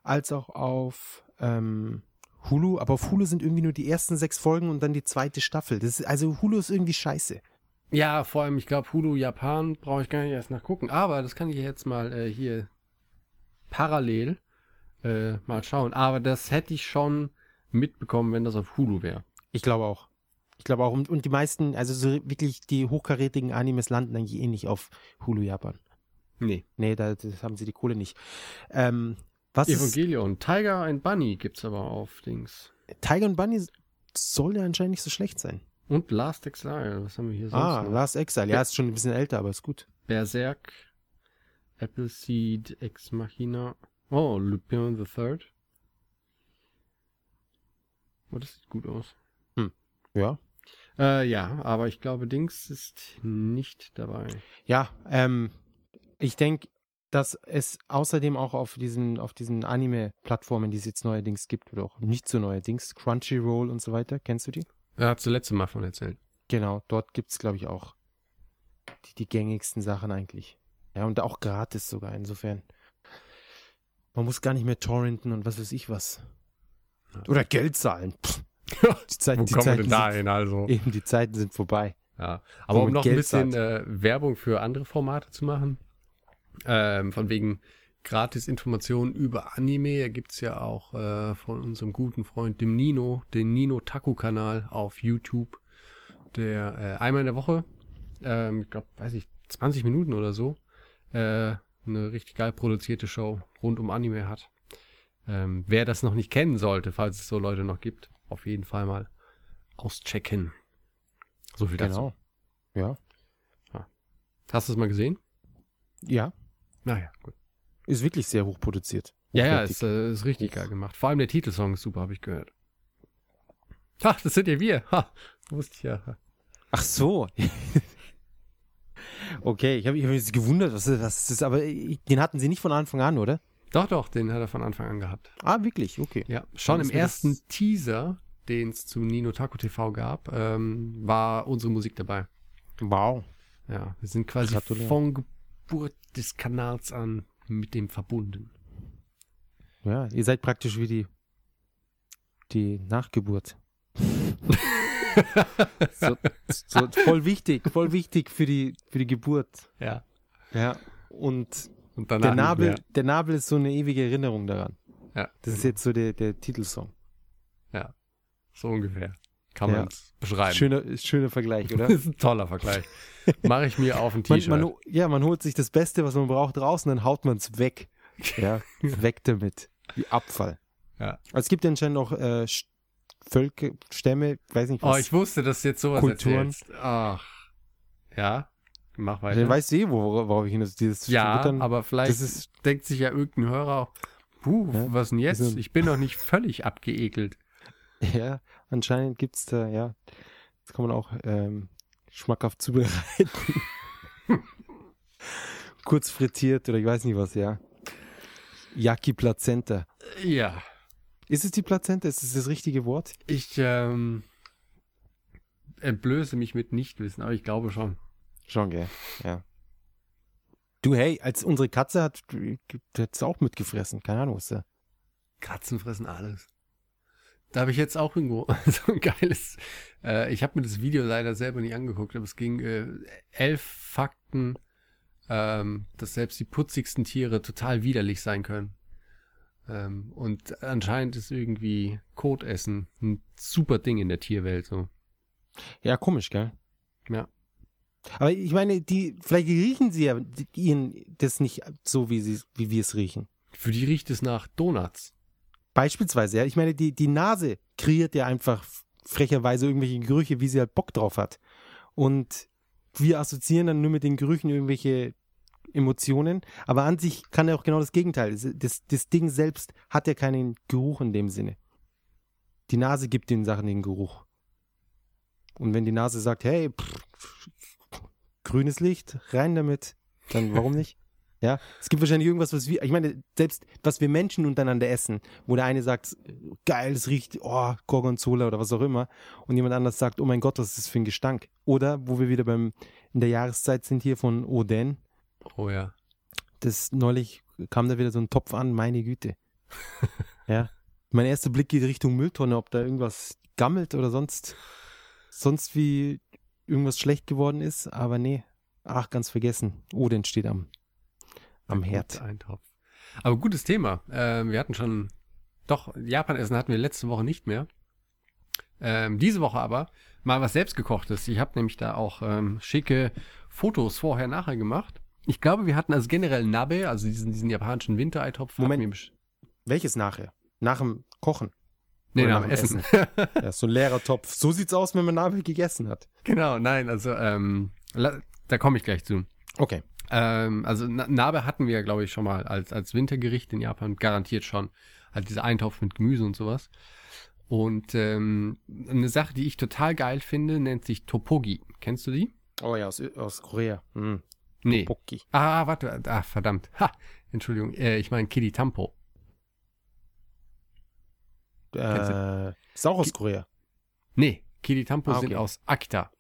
als auch auf ähm, Hulu. Aber auf Hulu sind irgendwie nur die ersten sechs Folgen und dann die zweite Staffel. Das ist, also Hulu ist irgendwie scheiße. Ja, vor allem, ich glaube, Hulu Japan brauche ich gar nicht erst nachgucken. Aber das kann ich jetzt mal äh, hier parallel äh, mal schauen. Aber das hätte ich schon mitbekommen, wenn das auf Hulu wäre. Ich glaube auch. Ich glaube auch. Und, und die meisten, also so wirklich die hochkarätigen Animes landen eigentlich eh nicht auf Hulu Japan. Nee. Nee, da das haben sie die Kohle nicht. Ähm, was ist, Evangelion. Tiger and Bunny gibt's aber auf Dings. Tiger und Bunny soll ja anscheinend nicht so schlecht sein. Und Last Exile. Was haben wir hier sonst Ah, noch? Last Exile. Ja, ist schon ein bisschen älter, aber ist gut. Berserk. Appleseed Ex Machina. Oh, Lupin the Third. Oh, das sieht gut aus. Ja. Äh, ja, aber ich glaube, Dings ist nicht dabei. Ja, ähm, ich denke, dass es außerdem auch auf diesen, auf diesen Anime-Plattformen, die es jetzt neuerdings gibt, oder auch nicht so neuerdings, Crunchyroll und so weiter, kennst du die? Er hat zuletzt mal von erzählt. Genau, dort gibt es, glaube ich, auch die, die gängigsten Sachen eigentlich. Ja, und auch gratis sogar, insofern. Man muss gar nicht mehr torrenten und was weiß ich was. Oder Geld zahlen. Die, Zeit, Wo die kommen wir Zeiten denn da hin, also? sind, eben, die Zeiten sind vorbei. Ja. Aber um noch ein Geld bisschen äh, Werbung für andere Formate zu machen, ähm, von wegen gratis Informationen über Anime, da gibt's ja auch äh, von unserem guten Freund, dem Nino, den Nino Taku-Kanal auf YouTube, der äh, einmal in der Woche, ähm, ich glaube, weiß ich, 20 Minuten oder so, äh, eine richtig geil produzierte Show rund um Anime hat. Ähm, wer das noch nicht kennen sollte, falls es so Leute noch gibt, auf jeden Fall mal auschecken. So viel dazu. Genau. Ja. Hast du es mal gesehen? Ja. Naja, gut. Ist wirklich sehr hoch produziert. Ja, ja, ist, äh, ist richtig geil gemacht. Vor allem der Titelsong ist super, habe ich gehört. Ha, das sind ja wir. Ha, wusste ich ja. Ach so. (laughs) okay, ich habe ich hab mich gewundert, was was ist das? Aber ich- den hatten sie nicht von Anfang an, oder? Doch, doch, den hat er von Anfang an gehabt. Ah, wirklich? Okay. Ja, schon im mir das- ersten Teaser, den es zu Nino Taku TV gab, ähm, war unsere Musik dabei. Wow. Ja, wir sind quasi Gratuliere. von Geburt des Kanals an mit dem verbunden. Ja, ihr seid praktisch wie die, die Nachgeburt. (laughs) so, so, voll wichtig, voll wichtig für die, für die Geburt. Ja. Ja. Und Und danach der Nabel, der Nabel ist so eine ewige Erinnerung daran. Ja, Das ist jetzt so der, der Titelsong. ja, so ungefähr. Kann Ja. man es beschreiben. Schöner, schöner Vergleich, oder? Das (laughs) ist ein toller Vergleich. Mache ich mir auf ein (laughs) T-Shirt. ja, man holt sich das Beste, was man braucht, raus und dann haut man es weg. (laughs) Ja, weg damit. Wie Abfall. Ja. Also es gibt ja anscheinend noch äh, Völker, Stämme, weiß nicht Oh, was. ich wusste, dass du jetzt sowas Kulturen. erzählst. Ach. Ja, mach weiter. Dann weißt du eh, wo- worauf ich hinaus dieses ja, Verwittern- aber vielleicht ist- denkt sich ja irgendein Hörer, puh, Ja, was denn jetzt? also- ich bin doch nicht völlig abgeekelt. (laughs) Ja, anscheinend gibt's da, ja. Das kann man auch ähm, schmackhaft zubereiten. (laughs) Kurz frittiert oder ich weiß nicht was, ja. Yaki Plazenta. Ja, Ist es die Plazenta? Ist es das richtige Wort? ich, ähm, entblöße mich mit Nichtwissen, aber ich glaube schon. Schon, gell? Ja. Du, hey, als unsere Katze hat, hat's auch mitgefressen. Keine Ahnung, was da. Katzen fressen alles. Da habe ich jetzt auch irgendwo (laughs) so ein geiles. Äh, ich habe mir das Video leider selber nicht angeguckt, aber es ging äh, elf Fakten, ähm, dass selbst die putzigsten Tiere total widerlich sein können. Ähm, und anscheinend ist irgendwie Kotessen ein super Ding in der Tierwelt. So. Ja, komisch, gell? Ja. Aber ich meine, die, vielleicht riechen sie ja ihnen das nicht so, wie sie, wie wir es riechen. Für die riecht es nach Donuts. Beispielsweise, ja. Ich meine, die, die Nase kreiert ja einfach frecherweise irgendwelche Gerüche, wie sie halt Bock drauf hat. Und wir assoziieren dann nur mit den Gerüchen irgendwelche Emotionen. Aber an sich kann ja auch genau das Gegenteil. Das, das, das Ding selbst hat ja keinen Geruch in dem Sinne. Die Nase gibt den Sachen den Geruch. Und wenn die Nase sagt, hey, pff, grünes Licht, rein damit, dann warum nicht? Ja, es gibt wahrscheinlich irgendwas, was wir, ich meine, selbst was wir Menschen untereinander essen, wo der eine sagt, geil, es riecht, oh, Gorgonzola oder was auch immer, und jemand anders sagt, oh mein Gott, was ist das für ein Gestank? Oder, wo wir wieder beim, in der Jahreszeit sind hier von Oden, Oh ja. das neulich kam da wieder so ein Topf an, meine Güte. (laughs) ja, mein erster Blick geht Richtung Mülltonne, ob da irgendwas gammelt oder sonst, sonst wie irgendwas schlecht geworden ist, aber nee, ach, ganz vergessen, Oden steht am, am Herd. Eintopf. Aber gutes Thema. Ähm, wir hatten schon, doch, Japanessen hatten wir letzte Woche nicht mehr. Ähm, diese Woche aber mal was selbstgekochtes. Ich habe nämlich da auch ähm, schicke Fotos vorher, nachher gemacht. Ich glaube, wir hatten also generell Nabe, also diesen, diesen japanischen Wintereintopf. Moment. Welches nachher? Nach dem Kochen. Nee, nach dem Essen. (laughs) Ja, so ein leerer Topf. So sieht's aus, wenn man Nabel gegessen hat. genau, nein, also ähm, da komme ich gleich zu. Okay. Ähm, also Na- Nabe hatten wir, glaube ich, schon mal als, als Wintergericht in Japan, garantiert schon. Halt dieser Eintopf mit Gemüse und sowas. Und ähm, eine Sache, die ich total geil finde, nennt sich Topogi. Kennst du die? Oh ja, aus, aus Korea. Hm. Nee. Poki. Ah, warte, ah, verdammt. Ha, Entschuldigung, äh, ich meine Kiri Tampo. Kennst Äh, ist auch aus Korea. Nee, Kiri Tampo Ah, sind okay. aus Akita.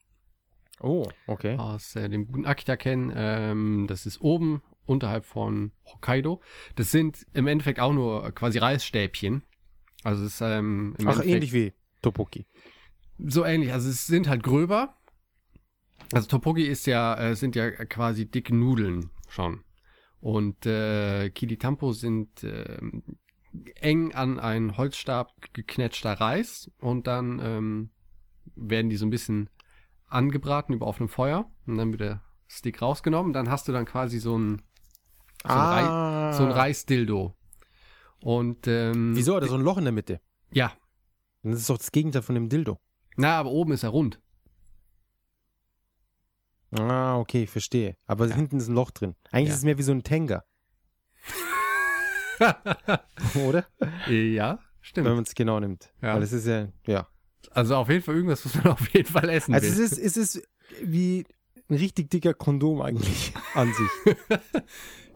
Oh, okay. Aus äh, dem guten Akita kennen. Ähm, das ist oben unterhalb von Hokkaido. Das sind im Endeffekt auch nur quasi Reisstäbchen. Also es ist ähm, im Ach, Endeffekt ähnlich wie Topoki. so ähnlich. Also es sind halt gröber. Also Topogi ist ja, äh, sind ja quasi dicke Nudeln schon. Und äh, Kiritampo sind ähm, eng an einen Holzstab geknetschter Reis und dann ähm, werden die so ein bisschen angebraten über offenem Feuer und dann wird der Stick rausgenommen. Dann hast du dann quasi so ein, so ein, ah. So ein Reisdildo. Und ähm, Wieso? Hat er so ein Loch in der Mitte? Ja. Das ist doch das Gegenteil von dem Dildo. Na, aber oben ist er rund. Ah, okay, verstehe. Aber Ja. hinten ist ein Loch drin. Eigentlich Ja. ist es mehr wie so ein Tenga, (laughs) oder? ja, stimmt. Wenn man es genau nimmt. Ja. Weil es ist ja, ja. Also auf jeden Fall irgendwas, was man (laughs) auf jeden Fall essen Also es will. ist, es ist wie ein richtig dicker Kondom eigentlich (laughs) an sich.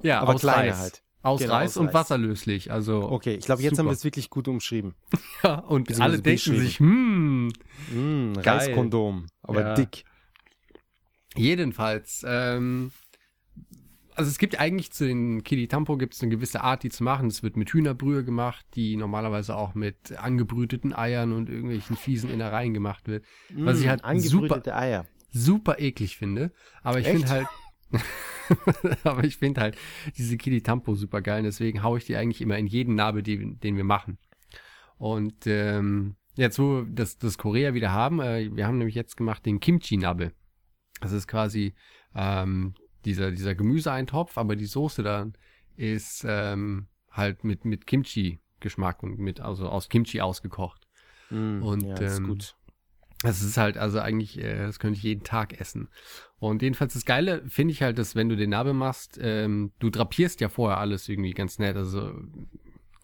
ja, aber aus kleiner Reis. halt. Aus Genau, Reis aus und Reis. wasserlöslich. Also Okay, ich glaube, jetzt haben wir es wirklich gut umschrieben. ja, und alle denken sich, hm. Mm. Reiskondom, aber Ja. dick. Jedenfalls, ähm, also es gibt eigentlich zu den Kiritampo gibt es eine gewisse Art, die zu machen. Es wird mit Hühnerbrühe gemacht, die normalerweise auch mit angebrüteten Eiern und irgendwelchen fiesen Innereien gemacht wird. Was ich halt Mm, angebrütete Eier. super eklig finde. Aber ich finde halt, (laughs) aber ich finde halt diese Kiritampo super geil. Und deswegen haue ich die eigentlich immer in jeden Nabel, die, den wir machen. Und ähm, jetzt, wo wir das, das Korea wieder haben, äh, wir haben nämlich jetzt gemacht den Kimchi-Nabe. Das ist quasi ähm, dieser, dieser Gemüseeintopf, aber die Soße dann ist ähm, halt mit, mit Kimchi-Geschmack und mit, also aus Kimchi ausgekocht. Mm, Und, ja, das ist ähm, gut. Das ist halt, also eigentlich, äh, das könnte ich jeden Tag essen. Und jedenfalls das Geile finde ich halt, dass wenn du den Nabe machst, ähm, du drapierst ja vorher alles irgendwie ganz nett. Also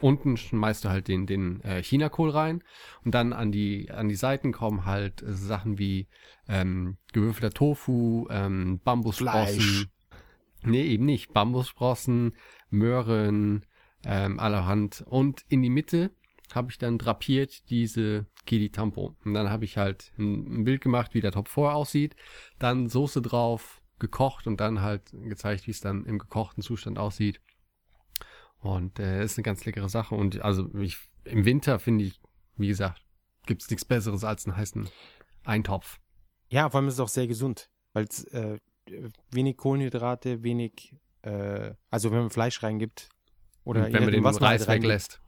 unten schmeißt du halt den, den äh, Chinakohl rein und dann an die, an die Seiten kommen halt äh, Sachen wie ähm, gewürfelter Tofu, ähm, Bambussprossen. Nee, eben nicht. Bambussprossen, Möhren, ähm, allerhand. Und in die Mitte habe ich dann drapiert diese Kili Tampo. Und dann habe ich halt ein, Bild gemacht, wie der Top vorher aussieht, dann Soße drauf, gekocht und dann halt gezeigt, wie es dann im gekochten Zustand aussieht. Und äh, ist eine ganz leckere Sache. Und also ich, im Winter finde ich, wie gesagt, gibt's nichts Besseres als einen heißen Eintopf. Ja, vor allem ist es auch sehr gesund, weil es äh, wenig Kohlenhydrate, wenig, äh, also wenn man Fleisch reingibt oder wenn man den was halt Reis weglässt.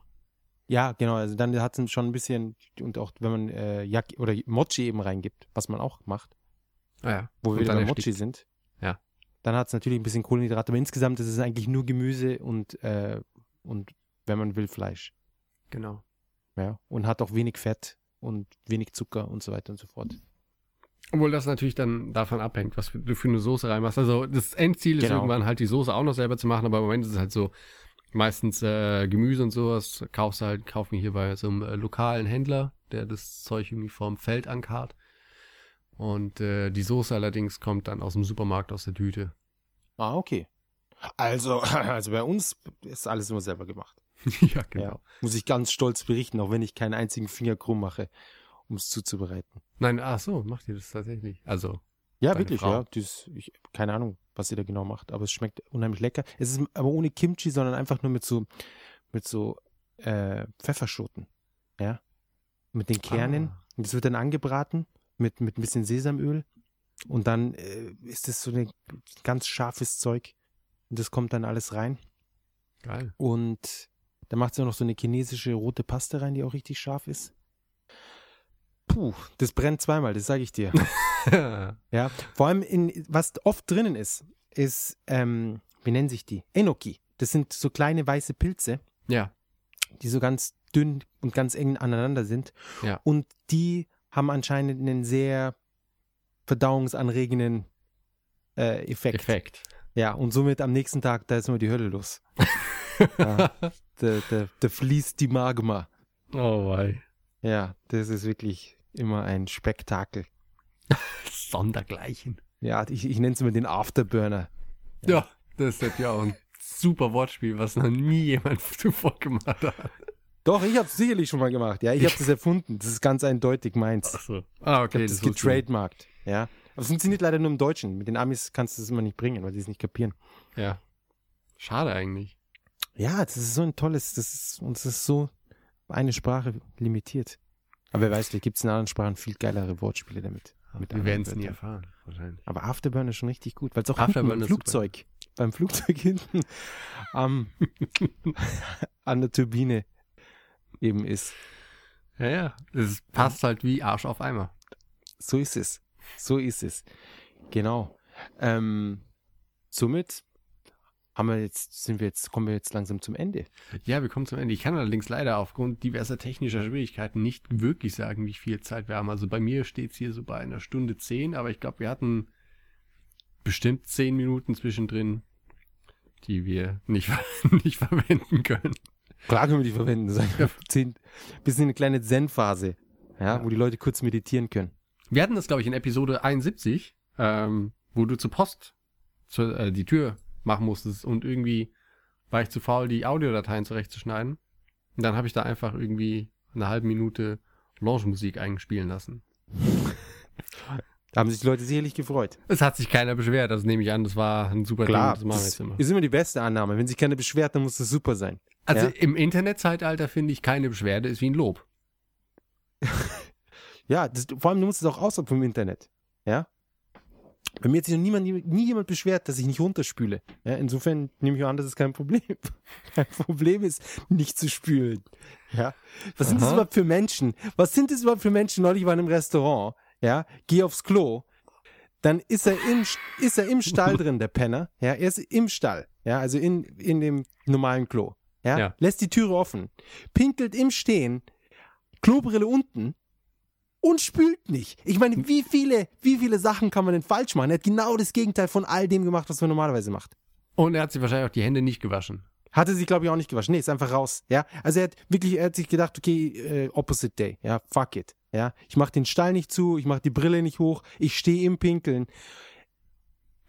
Ja, genau, also dann hat es schon ein bisschen, und auch wenn man äh, Yaki oder Mochi eben reingibt, was man auch macht, Ah ja. wo wir wieder dann bei Mochi sind, Ja. dann hat es natürlich ein bisschen Kohlenhydrate, aber insgesamt ist es eigentlich nur Gemüse und, äh, und wenn man will, Fleisch. Genau. Ja, und hat auch wenig Fett und wenig Zucker und so weiter und so fort. Obwohl das natürlich dann davon abhängt, was du für eine Soße reinmachst. Also das Endziel ist Genau. irgendwann halt die Soße auch noch selber zu machen, aber im Moment ist es halt so, meistens äh, Gemüse und sowas kaufst du halt, kaufen wir hier bei so einem äh, lokalen Händler, der das Zeug irgendwie vom Feld ankarrt. Und äh, die Soße allerdings kommt dann aus dem Supermarkt aus der Tüte. Ah, okay. Also, (clears throat) also bei uns ist alles immer selber gemacht. (laughs) ja, Ja. Muss ich ganz stolz berichten, auch wenn ich keinen einzigen Finger krumm mache, um es zuzubereiten. Nein, ach so, macht ihr das tatsächlich? Also, Ja, wirklich, Frau. ja. Das, ich, keine Ahnung, was sie da genau macht, aber es schmeckt unheimlich lecker. Es ist aber ohne Kimchi, sondern einfach nur mit so, mit so äh, Pfefferschoten. Ja. Mit den Kernen. Ah. Und das wird dann angebraten mit, mit ein bisschen Sesamöl. Und dann äh, ist das so ein ganz scharfes Zeug. Und das kommt dann alles rein. geil. Und da macht sie auch noch so eine chinesische rote Paste rein, die auch richtig scharf ist. Puh, das brennt zweimal, das sage ich dir. (laughs) ja, vor allem in, was oft drinnen ist, ist, ähm, wie nennen sich die? Enoki. Das sind so kleine weiße Pilze, ja, die so ganz dünn und ganz eng aneinander sind. Ja. Und die haben anscheinend einen sehr verdauungsanregenden äh, Effekt. Effekt. Ja, und somit am nächsten Tag, da ist immer die Hölle los. (laughs) ja, da, da, da fließt die Magma. Oh, wei. Ja, das ist wirklich immer ein Spektakel. (laughs) Sondergleichen. Ja, ich, ich nenne es immer den Afterburner. Ja, das ist ja auch ein super Wortspiel, was noch nie jemand (laughs) zuvor gemacht hat. Doch, ich habe es sicherlich schon mal gemacht. Ja, ich habe das erfunden. Das ist ganz eindeutig meins. Achso. Ah, Ich okay. habe das ich. getrademarkt. Ja, aber es funktioniert leider nur im Deutschen. Mit den Amis kannst du es immer nicht bringen, weil die es nicht kapieren. Ja. Schade eigentlich. Ja, das ist so ein tolles, das ist, uns ist so eine Sprache limitiert. Aber wer weiß, vielleicht gibt es in anderen Sprachen viel geilere Wortspiele damit. mit Wir werden es nie erfahren, wahrscheinlich. Aber Afterburn ist schon richtig gut, weil es auch Afterburn hinten im ist super. Flugzeug, beim Flugzeug (laughs) hinten am, (laughs) an der Turbine eben ist. Ja, ja. Es passt halt wie Arsch auf Eimer. So ist es. So ist es. Genau. Ähm, somit haben wir jetzt, sind wir jetzt, kommen wir jetzt langsam zum Ende. Ja, wir kommen zum Ende. Ich kann allerdings leider aufgrund diverser technischer Schwierigkeiten nicht wirklich sagen, wie viel Zeit wir haben. Also bei mir steht es hier so bei einer Stunde zehn, aber ich glaube, wir hatten bestimmt zehn Minuten zwischendrin, die wir nicht, (laughs) nicht verwenden können. Klar können wir die verwenden. Sagen wir zehn, bisschen eine kleine Zen-Phase, ja, Ja. wo die Leute kurz meditieren können. Wir hatten das, glaube ich, in Episode 71, ähm, wo du zur Post zur, äh, die Tür machen musstest und irgendwie war ich zu faul, die Audiodateien zurechtzuschneiden. Und dann habe ich da einfach irgendwie eine halbe Minute Lounge-Musik eingespielen lassen. Da haben sich die Leute sicherlich gefreut. Es hat sich keiner beschwert, das nehme ich an, das war ein super Klar, Ding, das machen wir das jetzt immer. ist immer die beste Annahme. Wenn sich keiner beschwert, dann muss das super sein. Also ja. im Internetzeitalter finde ich, keine Beschwerde ist wie ein Lob. (laughs) Ja, das, vor allem, du musst es auch außerhalb vom Internet. Ja. Bei mir hat sich noch niemand, nie jemand beschwert, dass ich nicht runterspüle. Ja, insofern nehme ich an, das ist kein Problem. (laughs) Kein Problem ist, nicht zu spülen. Ja. Was sind das Aha. überhaupt für Menschen? Was sind das überhaupt für Menschen? Neulich war in einem Restaurant. Ja. Geh aufs Klo. Dann ist er im, ist er im Stall (laughs) drin, der Penner. Ja. Er ist im Stall. Ja. Also in, in dem normalen Klo. Ja. Ja. Lässt die Türe offen. Pinkelt im Stehen. Klobrille unten und spült nicht. Ich meine, wie viele, wie viele Sachen kann man denn falsch machen? Er hat genau das Gegenteil von all dem gemacht, was man normalerweise macht. Und er hat sich wahrscheinlich auch die Hände nicht gewaschen. Hatte sich, glaube ich, auch nicht gewaschen. Nee, ist einfach raus. Ja, also er hat wirklich, er hat sich gedacht, okay, äh, opposite day. Ja, fuck it. Ja, ich mach den Stall nicht zu, ich mach die Brille nicht hoch, ich stehe im Pinkeln.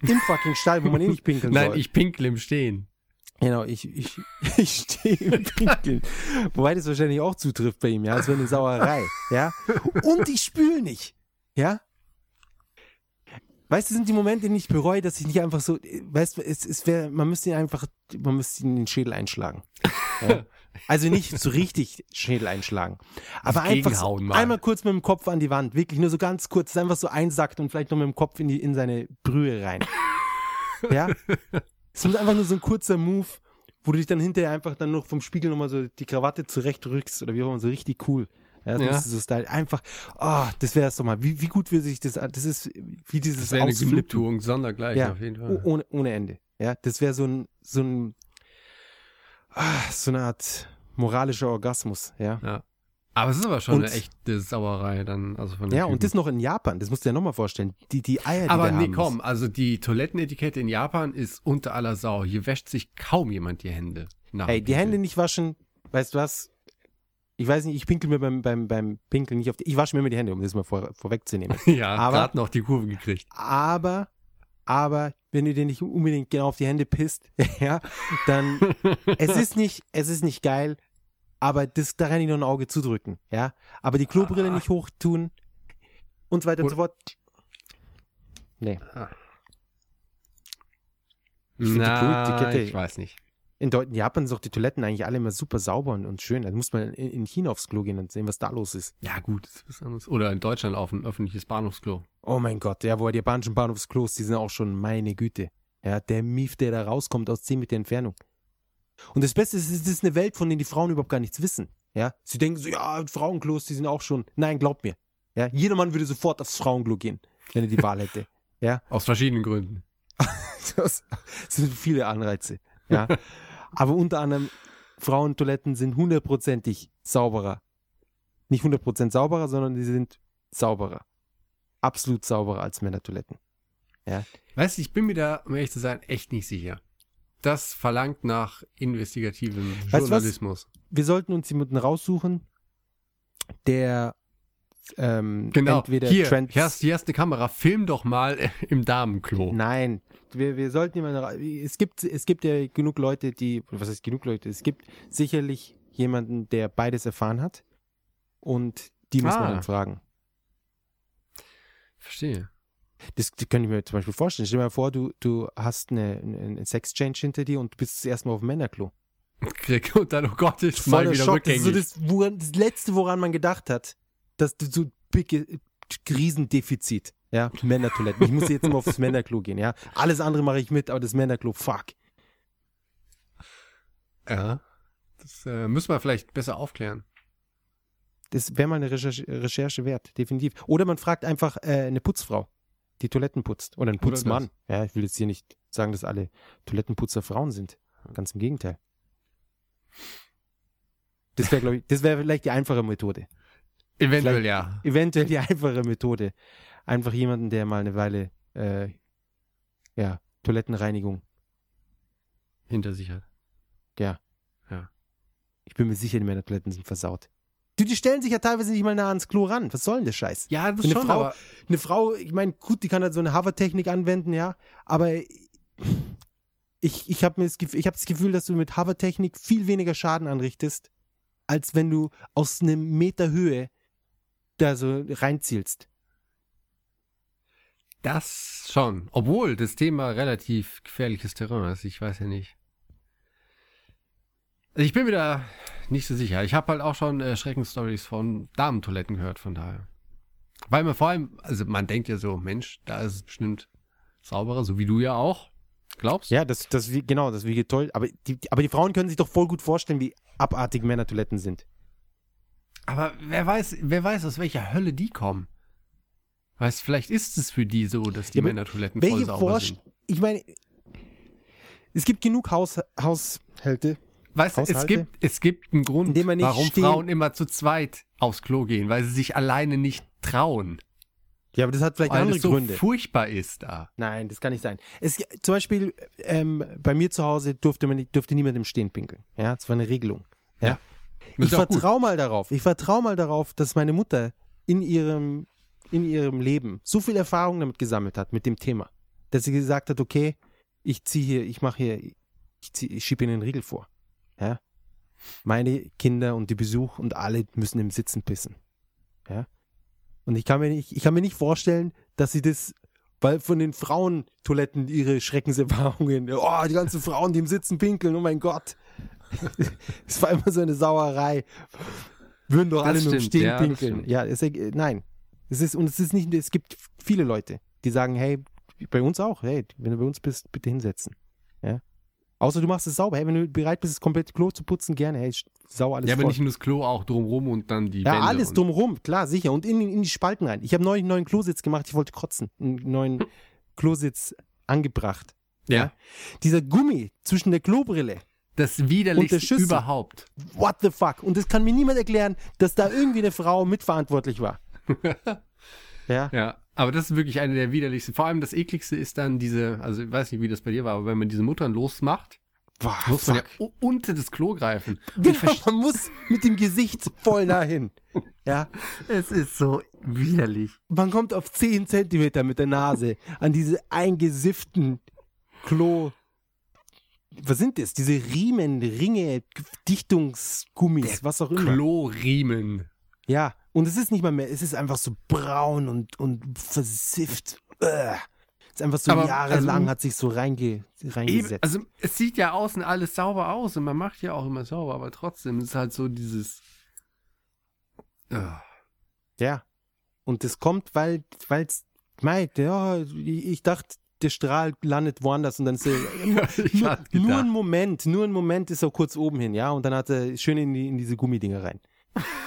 Im fucking Stall, wo man eh nicht pinkeln (laughs) Nein, soll. ich pinkel im Stehen. Genau, ich, ich, (laughs) ich stehe im Pinkeln. Wobei das wahrscheinlich auch zutrifft bei ihm, ja. Es wäre eine Sauerei, ja. Und ich spüle nicht, ja. Weißt du, das sind die Momente, die ich bereue, dass ich nicht einfach so, weißt du, es, es wäre, man müsste ihn einfach, man müsste ihn in den Schädel einschlagen. Ja? Also nicht so richtig Schädel einschlagen. Aber einfach so, einmal kurz mit dem Kopf an die Wand, wirklich nur so ganz kurz, einfach so einsackt und vielleicht noch mit dem Kopf in, die, in seine Brühe rein. Ja? Es muss einfach nur so ein kurzer Move, wo du dich dann hinterher einfach dann noch vom Spiegel nochmal so die Krawatte zurechtrückst oder wie auch immer, so richtig cool. Ja, das Ja. ist so Style. Einfach, oh, das wäre es doch mal. Wie, wie gut würde sich das, das ist wie dieses Das wäre eine. Genugtuung, sondergleichen Ja, auf jeden Fall. ohne, ohne Ende. Ja, das wäre so ein, so ein, ah, so eine Art moralischer Orgasmus, ja. Ja. Aber es ist aber schon Und- eine echte Sauerei dann. Also von Ja, und Typen. das noch in Japan, das musst du dir nochmal vorstellen. Die, die Eier, die Aber nee, haben. komm, also die Toilettenetikette in Japan ist unter aller Sau. Hier wäscht sich kaum jemand die Hände. Ey, die. Hände nicht waschen, weißt du was? Ich weiß nicht, ich pinkel mir beim, beim, beim Pinkeln nicht auf die, ich wasche mir immer die Hände, um das mal vor, vorwegzunehmen. (laughs) Ja, Aber- gerade noch die Kurve gekriegt. aber, aber, wenn du dir nicht unbedingt genau auf die Hände pisst, (laughs) ja, dann, es ist nicht, es ist nicht geil, aber das, da kann ich noch ein Auge zudrücken, ja. Aber die Klobrille Ah. nicht hochtun und so weiter und Und- so fort. Nee. Ich find die Na, Klo-Etikette- ich weiß nicht. In, in Japan sind doch die Toiletten eigentlich alle immer super sauber und, und schön. Da muss man in, in China aufs Klo gehen und sehen, was da los ist. Ja, gut, das ist was anderes. Oder in Deutschland auf ein öffentliches Bahnhofsklo. Oh mein Gott, ja, wo die japanischen Bahnhofsklos, die sind auch schon meine Güte. Ja, der Mief, der da rauskommt aus 10 Meter Entfernung. Und das Beste ist, es ist eine Welt, von der die Frauen überhaupt gar nichts wissen. Ja, sie denken so, ja, Frauenklos, die sind auch schon. Nein, glaubt mir. Ja, jeder Mann würde sofort aufs Frauenklo gehen, wenn er die Wahl hätte. (laughs) Ja, Aus verschiedenen Gründen. (laughs) das sind viele Anreize. Ja, aber unter anderem Frauentoiletten sind hundertprozentig sauberer. Nicht hundertprozentig sauberer, sondern die sind sauberer. Absolut sauberer als Männertoiletten. Weißt du, ich bin mir da, um ehrlich zu sein, echt nicht sicher. Das verlangt nach investigativem Weißt du was? Journalismus. wir sollten uns jemanden raussuchen, der ähm, Genau. entweder hier, Trends. hier, hast, hier hast eine Kamera. Film doch mal (laughs) im Damenklo. Nein, wir, wir sollten jemanden. Es gibt, es gibt ja genug Leute, die. Was heißt genug Leute? Es gibt sicherlich jemanden, der beides erfahren hat. Und die muss man Ah. dann fragen. Verstehe. Das könnte ich mir zum Beispiel vorstellen. Stell dir mal vor, du, du hast eine, eine, Sex-Change hinter dir und du bist zuerst mal auf dem Männerklo. Krieg (laughs) und dann, oh Gott, ist mal wieder Schock. Das ist rückgängig. so das, woran, das Letzte, woran man gedacht hat, dass du so big, Riesendefizit. Ja, Männertoiletten. Ich muss jetzt immer aufs Männerklo gehen, ja. Alles andere mache ich mit, aber das Männerklo, fuck. ja. Das äh, müssen wir vielleicht besser aufklären. Das wäre mal eine Recherche, Recherche wert, definitiv. Oder man fragt einfach äh, eine Putzfrau, die Toiletten putzt. Oder Oder Putzmann. Ja, ich will jetzt hier nicht sagen, dass alle Toilettenputzer Frauen sind. Ganz im Gegenteil. Das wäre, glaube ich, das wäre vielleicht die einfache Methode. Eventuell Vielleicht- ja. Eventuell die einfache Methode. Einfach jemanden, der mal eine Weile, äh, ja, Toilettenreinigung, Hinter sich hat. ja. Ja. Ich bin mir sicher, die Männertoiletten sind versaut. Du, die stellen sich ja teilweise nicht mal nah ans Klo ran. Was soll denn der Scheiß? Ja, das Eine schon, Frau- aber Eine Frau, ich meine, gut, die kann halt so eine Hover-Technik anwenden, ja, aber ich, ich habe das, Gef- ich hab das Gefühl, dass du mit Hover-Technik viel weniger Schaden anrichtest, als wenn du aus einem Meter Höhe da so reinzielst. das schon. Obwohl das Thema relativ gefährliches Terrain ist. Ich weiß ja nicht. Also ich bin da nicht so sicher. Ich habe halt auch schon äh, Schreckensstories von Damentoiletten gehört, von daher. Weil man vor allem, also man denkt ja so, Mensch, da ist es bestimmt sauberer, so wie du ja auch. Glaubst? Ja, das, das, wie- genau, das wie toll. Aber die, aber die Frauen können sich doch voll gut vorstellen, wie abartig Männertoiletten sind. Aber wer weiß, wer weiß, aus welcher Hölle die kommen. Weißt, vielleicht ist es für die so, dass die Ja, Männertoiletten voll sauber Vorst sind. Ich meine, es gibt genug Haus, Haushalte, Weißt du, es gibt, es gibt einen Grund, warum stehen- Frauen immer zu zweit aufs Klo gehen, weil sie sich alleine nicht trauen. Ja, aber das hat vielleicht weil andere es so Gründe. furchtbar ist da. Nein, das kann nicht sein. Es, zum Beispiel ähm, bei mir zu Hause durfte man durfte niemand im Stehen pinkeln. Ja, das war eine Regelung. Ja. Das Ich vertraue mal darauf. Ich vertraue mal darauf, dass meine Mutter in ihrem in ihrem Leben so viel Erfahrung damit gesammelt hat mit dem Thema, dass sie gesagt hat, okay, ich ziehe hier, ich mache hier, Ich, zieh- ich schiebe ihnen einen Riegel vor. Ja. Meine Kinder und die Besuch und alle müssen im Sitzen pissen. Ja. Und ich kann mir nicht, ich kann mir nicht vorstellen, dass sie das, weil von den Frauentoiletten ihre Schreckenserfahrungen, (laughs) oh, die ganzen Frauen, die im Sitzen pinkeln, oh mein Gott. (laughs) Es war immer so eine Sauerei. Würden doch Das alle nur im stimmt, Stehen ja, pinkeln. Ja, es, äh, nein. Es ist, und es ist nicht, es gibt viele Leute, die sagen, hey, bei uns auch, hey, wenn du bei uns bist, bitte hinsetzen. Ja. Außer du machst es sauber. Hey, wenn du bereit bist, das komplette Klo zu putzen, gerne. Hey, sau alles Ja, aber voll. nicht nur das Klo, auch drumrum und dann die Ja, Wände. alles und, drumherum, klar, sicher. Und in, in die Spalten rein. Ich habe neulich einen neuen Klositz gemacht, ich wollte kotzen. Einen neuen Klositz angebracht. Ja. Dieser Gummi zwischen der Klobrille. Das widerlichste überhaupt. What the fuck? Und das kann mir niemand erklären, dass da irgendwie eine Frau mitverantwortlich war. (laughs) ja. Ja, aber das ist wirklich eine der widerlichsten. Vor allem das ekligste ist dann diese, also ich weiß nicht, wie das bei dir war, aber wenn man diese Muttern losmacht, Boah, muss man ja fuck. unter das Klo greifen. Genau, man muss mit dem Gesicht voll dahin. Ja. Es ist so widerlich. Man kommt auf 10 Zentimeter mit der Nase an diese eingesifften Klo. Was sind das? Diese Riemen, Ringe, Dichtungsgummis, was auch immer. Kloriemen. Ja, und es ist nicht mal mehr, es ist einfach so braun und, und versifft. Ugh. Es ist einfach so Aber, jahrelang also- hat sich so reinge, Eben, reingesetzt. also es sieht ja außen alles sauber aus und man macht ja auch immer sauber, aber trotzdem ist halt so dieses. Ah. Ja. Und das kommt, weil es meint, ja, ich dachte, der Strahl landet woanders und dann ist er, (laughs) Ich nur, nur gedacht. ein Moment, nur ein Moment ist er kurz oben hin, ja, und dann hat er schön in, die, in diese Gummidinger rein.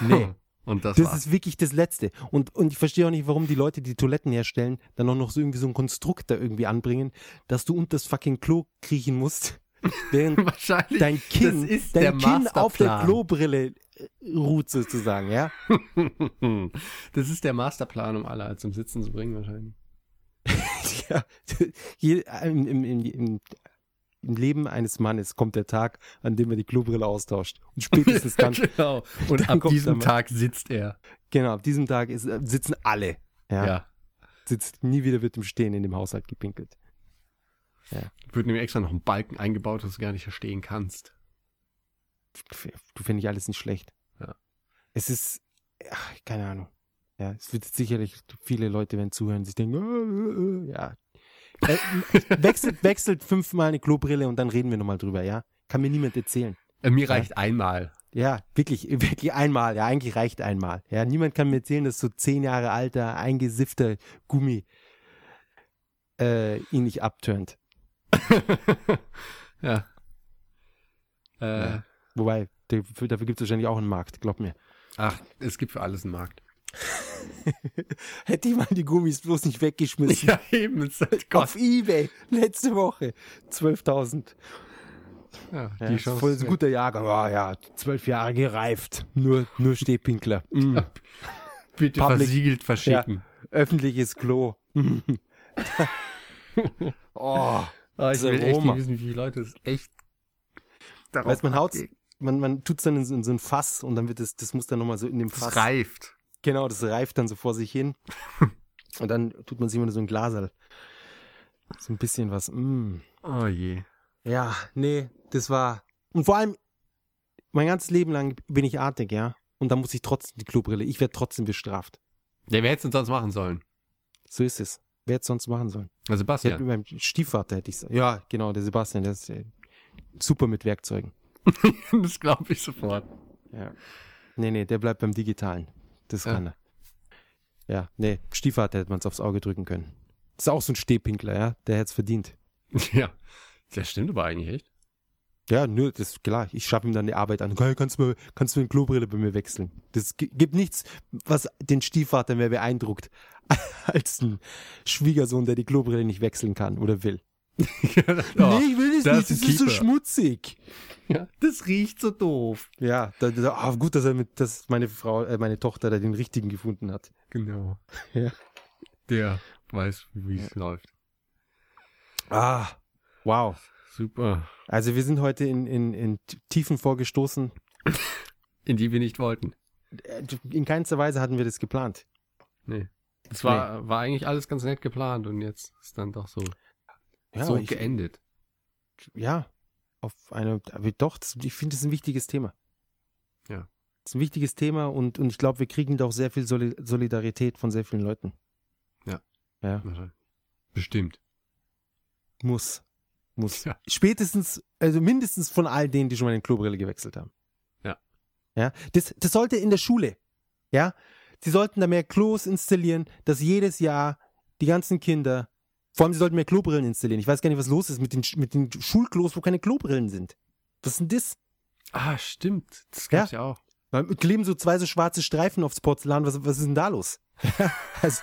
Nee, (laughs) Und das, das war's. ist wirklich das Letzte. Und, und ich verstehe auch nicht, warum die Leute, die Toiletten herstellen, dann auch noch so irgendwie so ein Konstrukt da irgendwie anbringen, dass du unter das fucking Klo kriechen musst, (laughs) während wahrscheinlich. dein Kinn, das ist dein der Kinn auf der. Klobrille äh, ruht sozusagen, ja. (laughs) das ist der Masterplan, um alle halt zum Sitzen zu bringen, wahrscheinlich. (laughs) Ja, im, im, im, im, Leben eines Mannes kommt der Tag, an dem er die Klobrille austauscht. Und (laughs) spätestens dann, genau. Und dann ab diesem. Tag sitzt er. genau, ab diesem Tag ist, sitzen alle. Ja, Ja. Sitzt, nie wieder wird im Stehen in dem Haushalt gepinkelt. Wird nämlich extra noch ein Balken eingebaut, dass du gar nicht verstehen kannst. Du finde ich alles nicht schlecht. Ja. Es ist, ach, keine Ahnung. Ja, es wird sicherlich viele Leute, wenn zuhören, sich denken, äh, äh, äh, ja. Äh, wechselt, wechselt fünfmal eine Klobrille und dann reden wir nochmal drüber, ja. Kann mir niemand erzählen. Äh, mir reicht einmal. Ja, wirklich, wirklich einmal. Ja, eigentlich reicht einmal. Ja, niemand kann mir erzählen, dass so zehn Jahre alter, eingesiffter Gummi äh, ihn nicht abturnt. (laughs) ja. Äh, Ja. Wobei, dafür, dafür gibt es wahrscheinlich auch einen Markt, glaub mir. Ach, es gibt für alles einen Markt. (laughs) Hätte ich mal die Gummis bloß nicht weggeschmissen. Ja, eben. Es. Auf Ebay, letzte Woche. 12.000. Ja, Ja, die ist Chance voll ein guter Jahrgang. Oh, ja, zwölf Jahre gereift. Nur, nur Stehpinkler. (laughs) Mm. Bitte Public- versiegelt verschicken. Öffentliches Klo. (laughs) oh. Ah, Das Aroma. wissen, wie viele Leute es echt darauf Weißt man haut, man, man tut's dann in so, in so ein Fass und dann wird das, das muss dann nochmal so in dem Das Fass. reift. Genau, das reift dann so vor sich hin. (laughs) und dann tut man sich immer so ein Glaserl. So ein bisschen was. Mm. Oh je. Ja, nee, das war. Und vor allem, mein ganzes Leben lang bin ich artig, ja. Und dann muss ich trotzdem die Klobrille. Ich werde trotzdem bestraft. Ja, wer hätte es denn sonst machen sollen? So ist es. Wer hätte es sonst machen sollen? Hätte Sebastian. mit meinem Stiefvater hätte ich Ja, genau, der Sebastian, der ist äh, super mit Werkzeugen. (laughs) das glaube ich sofort. Ja. Nee, nee, der bleibt beim Digitalen. Das Ja. kann er. Ja, nee, Stiefvater hätte man es aufs Auge drücken können. Das ist auch so ein Stehpinkler, ja. Der hätte es verdient. (laughs) Ja. Das stimmt aber eigentlich echt. Ja, nö, das ist klar. Ich schaffe ihm dann die Arbeit an. Okay, kannst du mal, kannst du eine Klobrille bei mir wechseln? Das gi- gibt nichts, was den Stiefvater mehr beeindruckt, (laughs) als ein Schwiegersohn, der die Klobrille nicht wechseln kann oder will. (laughs) oh, nee, ich will das, das nicht, das ist so schmutzig. ja, das riecht so doof. Ja, da, da, ah, gut, dass er mit, dass meine Frau, äh, meine Tochter da den richtigen gefunden hat. Genau. (laughs) Ja. Der weiß, wie es läuft. Ah, wow. Super. Also wir sind heute in, in, in Tiefen vorgestoßen. (laughs) In die wir nicht wollten. Äh, In keinster Weise hatten wir das geplant. Nee. Das war, war eigentlich alles ganz nett geplant und jetzt ist dann doch so, Ja, so ich, geendet. ja. auf eine, aber doch, ich finde, das ist ein wichtiges Thema. Ja. Das ist ein wichtiges Thema und, und ich glaube, wir kriegen da auch sehr viel Soli Solidarität von sehr vielen Leuten. Ja. Ja, Bestimmt. muss. Muss. Ja. Spätestens, also mindestens von all denen, die schon mal eine Klobrille gewechselt haben. Ja. Ja, das, das sollte in der Schule, ja, sie sollten da mehr Klos installieren, dass jedes Jahr die ganzen Kinder, vor allem sie sollten mehr Klobrillen installieren. Ich weiß gar nicht, was los ist mit den, mit den Schulklos, wo keine Klobrillen sind. Was ist denn das? Ah, stimmt. Das gab's ja, auch. Da kleben so zwei so schwarze Streifen aufs Porzellan. Was, was ist denn da los? (laughs) also,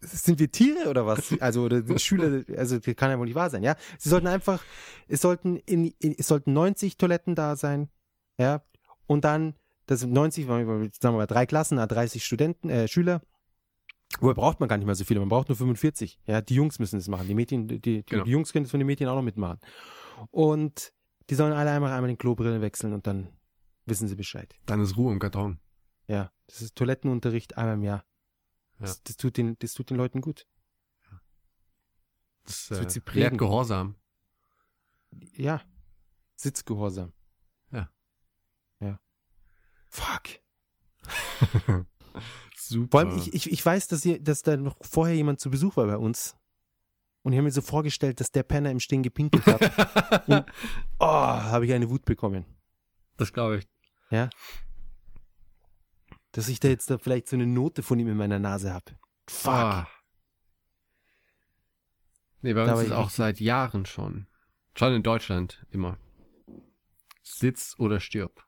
sind wir Tiere oder was? Also oder die Schüler, also das kann ja wohl nicht wahr sein, ja? Sie sollten einfach, es sollten in, in es sollten 90 Toiletten da sein, ja? Und dann das sind 90, sagen wir mal drei Klassen, ah, 30 Studenten, äh, Schüler. Woher braucht man gar nicht mehr so viele? Man braucht nur 45. Ja, die Jungs müssen das machen. Die Mädchen, die, die, Genau. die Jungs können das von den Mädchen auch noch mitmachen. Und die sollen alle einmal einmal den Klobrillen wechseln und dann wissen sie Bescheid. Dann ist Ruhe im Karton. Ja, das ist Toilettenunterricht einmal im Jahr. Ja. Das, das, tut den, das tut den Leuten gut. Das, Das äh, wird sie lehrt prägen. Gehorsam. Ja. Sitzgehorsam. Ja. Ja. Fuck. (laughs) Super. Vor allem, ich, ich, ich weiß, dass, ihr, dass da noch vorher jemand zu Besuch war bei uns. Und ich habe mir so vorgestellt, dass der Penner im Stehen gepinkelt hat. (laughs) und, oh, habe ich eine Wut bekommen. das glaube ich. Dass ich da jetzt da vielleicht so eine Note von ihm in meiner Nase habe. Fuck. Ah. Nee, bei Da uns ist ich auch seit Jahren schon. Schon in Deutschland immer. Sitz oder stirb.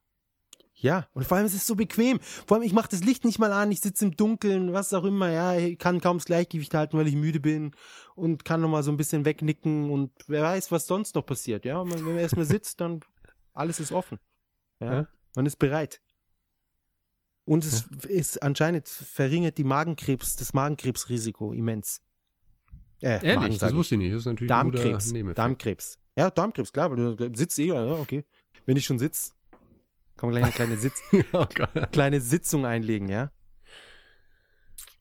Ja, und vor allem es ist so bequem. Vor allem, ich mache das Licht nicht mal an, ich sitze im Dunkeln, was auch immer, ja, ich kann kaum das Gleichgewicht halten, weil ich müde bin und kann nochmal so ein bisschen wegnicken und wer weiß, was sonst noch passiert, ja. Wenn man erstmal sitzt, dann alles ist offen. Ja, Ja. man ist bereit. Und es ist anscheinend verringert die Magenkrebs, das Magenkrebsrisiko immens. Äh, Magen, Ehrlich, sag das wusste ich nicht. Das ist natürlich ein Darmkrebs. Darmkrebs. Ja, Darmkrebs, klar, weil du sitzt eh, ja, okay. Wenn ich schon sitz, man gleich eine kleine Sitz, (laughs) oh kleine Sitzung einlegen, ja?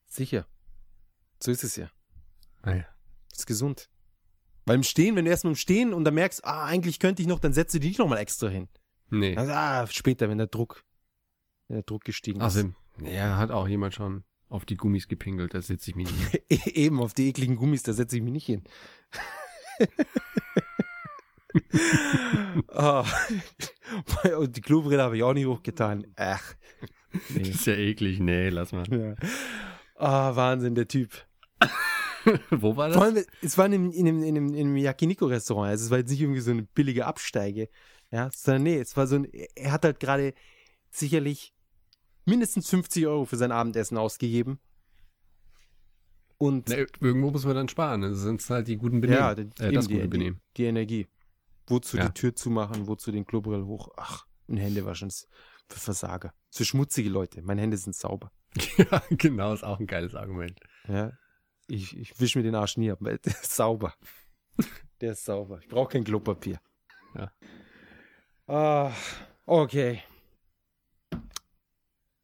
Sicher. So ist es ja. Naja. Ist gesund. Weil im Stehen, wenn du erstmal im Stehen und dann merkst, ah, eigentlich könnte ich noch, dann setzt du dich nochmal extra hin. Nee. Also, ah, später, wenn der Druck, wenn der Druck gestiegen ist. Also, ja, hat auch jemand schon auf die Gummis gepinkelt. Da sitze ich mich nicht. hin. (laughs) Eben, auf die ekligen Gummis, da setze ich mich nicht hin. (laughs) (laughs) Ah. Und die Klobrille habe ich auch nicht hochgetan. Ach. Das Nee. ist ja eklig. Nee, lass mal. Ja. Ah, Wahnsinn, der Typ. (laughs) Wo war Vor das? allem, es war in einem, in einem, in einem, in einem Yakiniku-Restaurant. Also es war jetzt nicht irgendwie so eine billige Absteige. Ja, sondern nee, es war so ein, er hat halt gerade sicherlich mindestens 50 Euro für sein Abendessen ausgegeben. Und Na, irgendwo muss man dann sparen. Das sind halt die guten Benehmen. ja, äh, das die, gute die, Benehmen. die Energie. Wozu Ja. die Tür zumachen, wozu den Klobrill hoch. Ach, und Hände waschen. Das ist Für Versager. Für schmutzige Leute. Meine Hände sind sauber. (laughs) ja, genau, ist auch ein geiles Argument. Ja. Ich, ich wische mir den Arsch nie ab, weil der ist sauber. Der ist sauber. Ich brauche kein Klopapier. Ja. Ah, okay.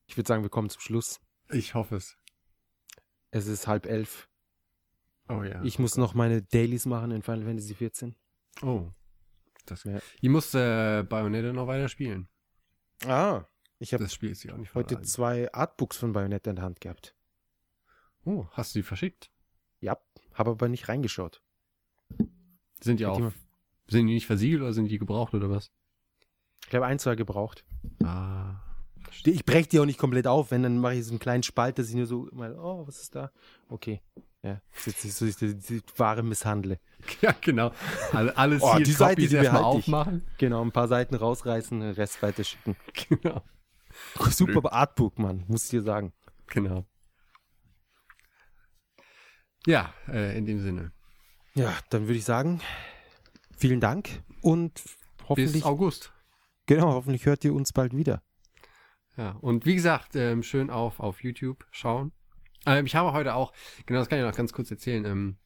Ich würde sagen, wir kommen zum Schluss. Ich hoffe es. Es ist halb elf. Oh ja. Ich muss noch meine Dailies machen in Final Fantasy 14. oh. Das, Ja. Ich muss äh, Bayonetta noch weiter spielen. Ah, ich habe Das Spiel ist ja auch nicht heute zwei Artbooks von Bayonetta in der Hand gehabt. Oh, hast du die verschickt? Ja, habe aber nicht reingeschaut. Sind die Hat auch. jemand- Sind die nicht versiegelt oder sind die gebraucht oder was? Ich habe ein, zwei gebraucht. Ah. Die- Ich breche die auch nicht komplett auf, wenn dann mache ich so einen kleinen Spalt, dass ich nur so mal, oh, was ist da? Okay. Ja, das ist jetzt so, ich die, die Ware misshandle. (laughs) Ja, genau. Alle, alle Oh, Sealed die Seite, die behalte ich. aufmachen. Genau, ein paar Seiten rausreißen, den Rest weiterschicken. (laughs) Genau. Super Artbook, Mann, muss ich dir sagen. Genau. Ja, äh, in dem Sinne. Ja, dann würde ich sagen, vielen Dank und hoffentlich, Bis August. genau, hoffentlich hört ihr uns bald wieder. Ja, und wie gesagt, ähm, schön auf, auf YouTube schauen. Ähm, ich habe heute auch, genau, das kann ich noch ganz kurz erzählen. Ähm,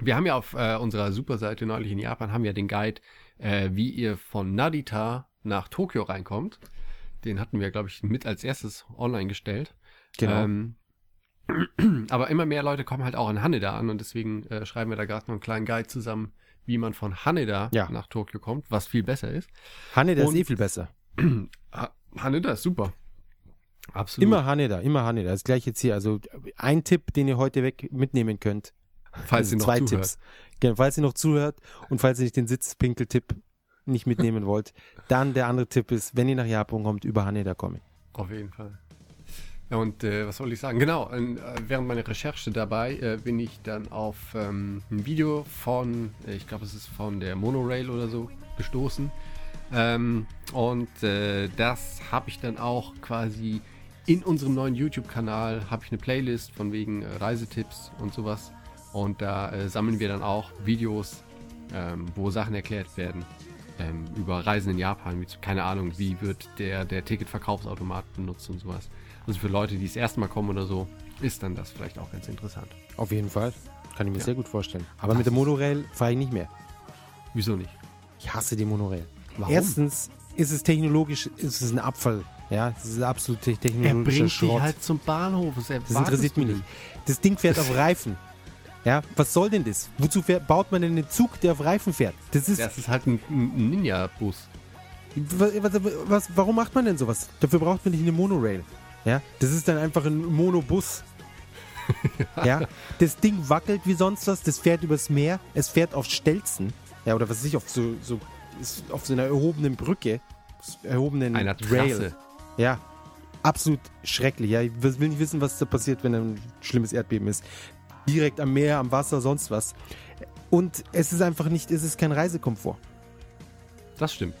wir haben ja auf äh, unserer Superseite neulich in Japan, haben ja den Guide, äh, wie ihr von Narita nach Tokio reinkommt. Den hatten wir, glaube ich, mit als erstes online gestellt. Genau. Ähm, (clears throat) aber immer mehr Leute kommen halt auch in Haneda an und deswegen äh, schreiben wir da gerade noch einen kleinen Guide zusammen, wie man von Haneda Ja. nach Tokio kommt, was viel besser ist. Haneda ist Und- eh viel besser. (clears throat) Ha- Haneda ist super. Absolut. Immer Haneda, immer Haneda. Das gleiche jetzt hier. Also ein Tipp, den ihr heute weg mitnehmen könnt. falls ihr noch zwei zuhört. Tipps. Genau, falls ihr noch zuhört und falls ihr nicht den Sitzpinkel-Tipp nicht mitnehmen wollt, dann der andere Tipp ist, wenn ihr nach Japan kommt, über Haneda kommen. Auf jeden Fall. Ja, und äh, was soll ich sagen? Genau, äh, während meiner Recherche dabei äh, bin ich dann auf ähm, ein Video von, äh, ich glaube, es ist von der Monorail oder so, gestoßen. Ähm, und äh, das habe ich dann auch quasi in unserem neuen YouTube-Kanal, habe ich eine Playlist von wegen äh, Reisetipps und sowas. Und da äh, sammeln wir dann auch Videos, ähm, wo Sachen erklärt werden ähm, über Reisen in Japan. Wie, keine Ahnung, wie wird der, der Ticketverkaufsautomat benutzt und sowas. Also für Leute, die das erste Mal kommen oder so, ist dann das vielleicht auch ganz interessant. Auf jeden Fall. Kann ich mir Ja. sehr gut vorstellen. Aber mit der Monorail fahre ich nicht mehr. Wieso nicht? Ich hasse die Monorail. Warum? Erstens ist es technologisch, ist es ein Abfall. Ja, es ist absolut te- technologischer Schrott. halt zum Bahnhof. Das, das interessiert mich nicht. Das Ding fährt auf Reifen. Ja, was soll denn das? Wozu fährt, baut man denn einen Zug, der auf Reifen fährt? Das ist, Das ist halt ein, ein Ninja-Bus. was, was, was, warum macht man denn sowas? Dafür braucht man nicht eine Monorail. Ja, das ist dann einfach ein Monobus. ja, das Ding wackelt wie sonst was, das fährt übers Meer, es fährt auf Stelzen. Ja, oder was weiß ich, auf so, so, auf so einer erhobenen Brücke, erhobenen Einer Rail. Ja, absolut schrecklich. Ja, ich will nicht wissen, was da passiert, wenn ein schlimmes Erdbeben ist. Direkt am Meer, am Wasser, sonst was. Und es ist einfach nicht, es ist kein Reisekomfort. Das stimmt.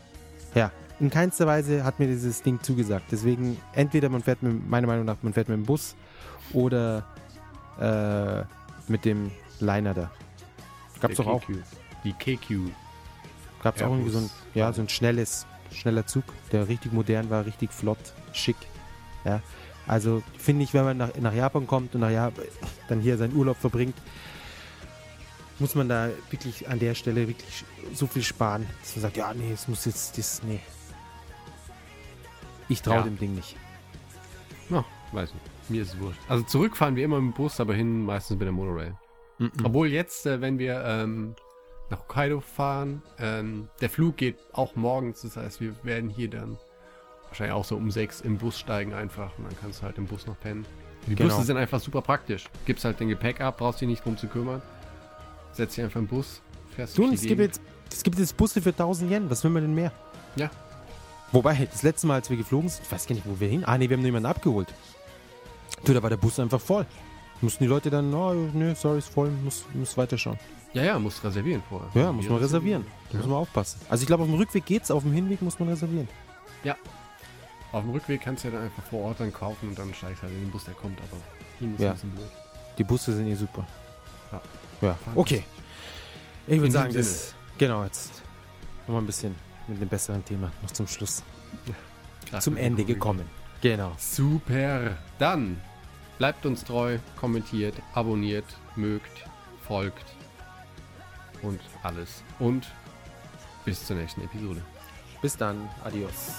Ja, in keinster Weise hat mir dieses Ding zugesagt. Deswegen, entweder man fährt mit, meiner Meinung nach, man fährt mit dem Bus oder äh, mit dem Liner da. Gab's doch auch. Die KQ. Gab's auch irgendwie so ein, Airbus. ja, so ein schnelles, schneller Zug, der richtig modern war, richtig flott, schick. Ja, also finde ich, wenn man nach, nach Japan kommt und nach Japan, dann hier seinen Urlaub verbringt, muss man da wirklich an der Stelle wirklich so viel sparen, dass man sagt, ja, nee, es muss jetzt, das, nee. Ich traue Ja. dem Ding nicht. Ja, weiß nicht. Mir ist es wurscht. Also zurückfahren wir immer mit dem Bus, aber hin meistens mit der Monorail. Obwohl jetzt, äh, wenn wir ähm, nach Hokkaido fahren, ähm, der Flug geht auch morgens. Das heißt, wir werden hier dann wahrscheinlich auch so um sechs im Bus steigen einfach und dann kannst du halt im Bus noch pennen. Die Genau. Busse sind einfach super praktisch. Gibst halt den Gepäck ab, brauchst dich nicht drum zu kümmern. Setz dich einfach im Bus, fährst Du, und es gibt jetzt, es gibt jetzt Busse für 1000 Yen, was will man denn mehr? Ja. Wobei, das letzte Mal, als wir geflogen sind, ich weiß gar nicht, wo wir hin. Ah, nee, wir haben jemanden abgeholt. Du, da war der Bus einfach voll. Mussten die Leute dann, oh, nee, sorry, ist voll, muss, muss weiterschauen. Ja, ja, musst reservieren vorher. Ja, muss man reservieren. Da muss man aufpassen. Also ich glaube, auf dem Rückweg geht's, auf dem Hinweg muss man reservieren. Auf dem Rückweg kannst du ja dann einfach vor Ort dann kaufen und dann steigst halt in den Bus, der kommt, aber hin ist Ja. ein bisschen blöd. Die Busse sind eh super. Ja. Ja, okay. Ich würde sagen, dem das, genau, jetzt nochmal ein bisschen mit einem besseren Thema noch zum Schluss. Krass, Zum Ende dem gekommen. Genau. Super. Dann bleibt uns treu, kommentiert, abonniert, mögt, folgt und alles. Und bis zur nächsten Episode. Bis dann. Adios.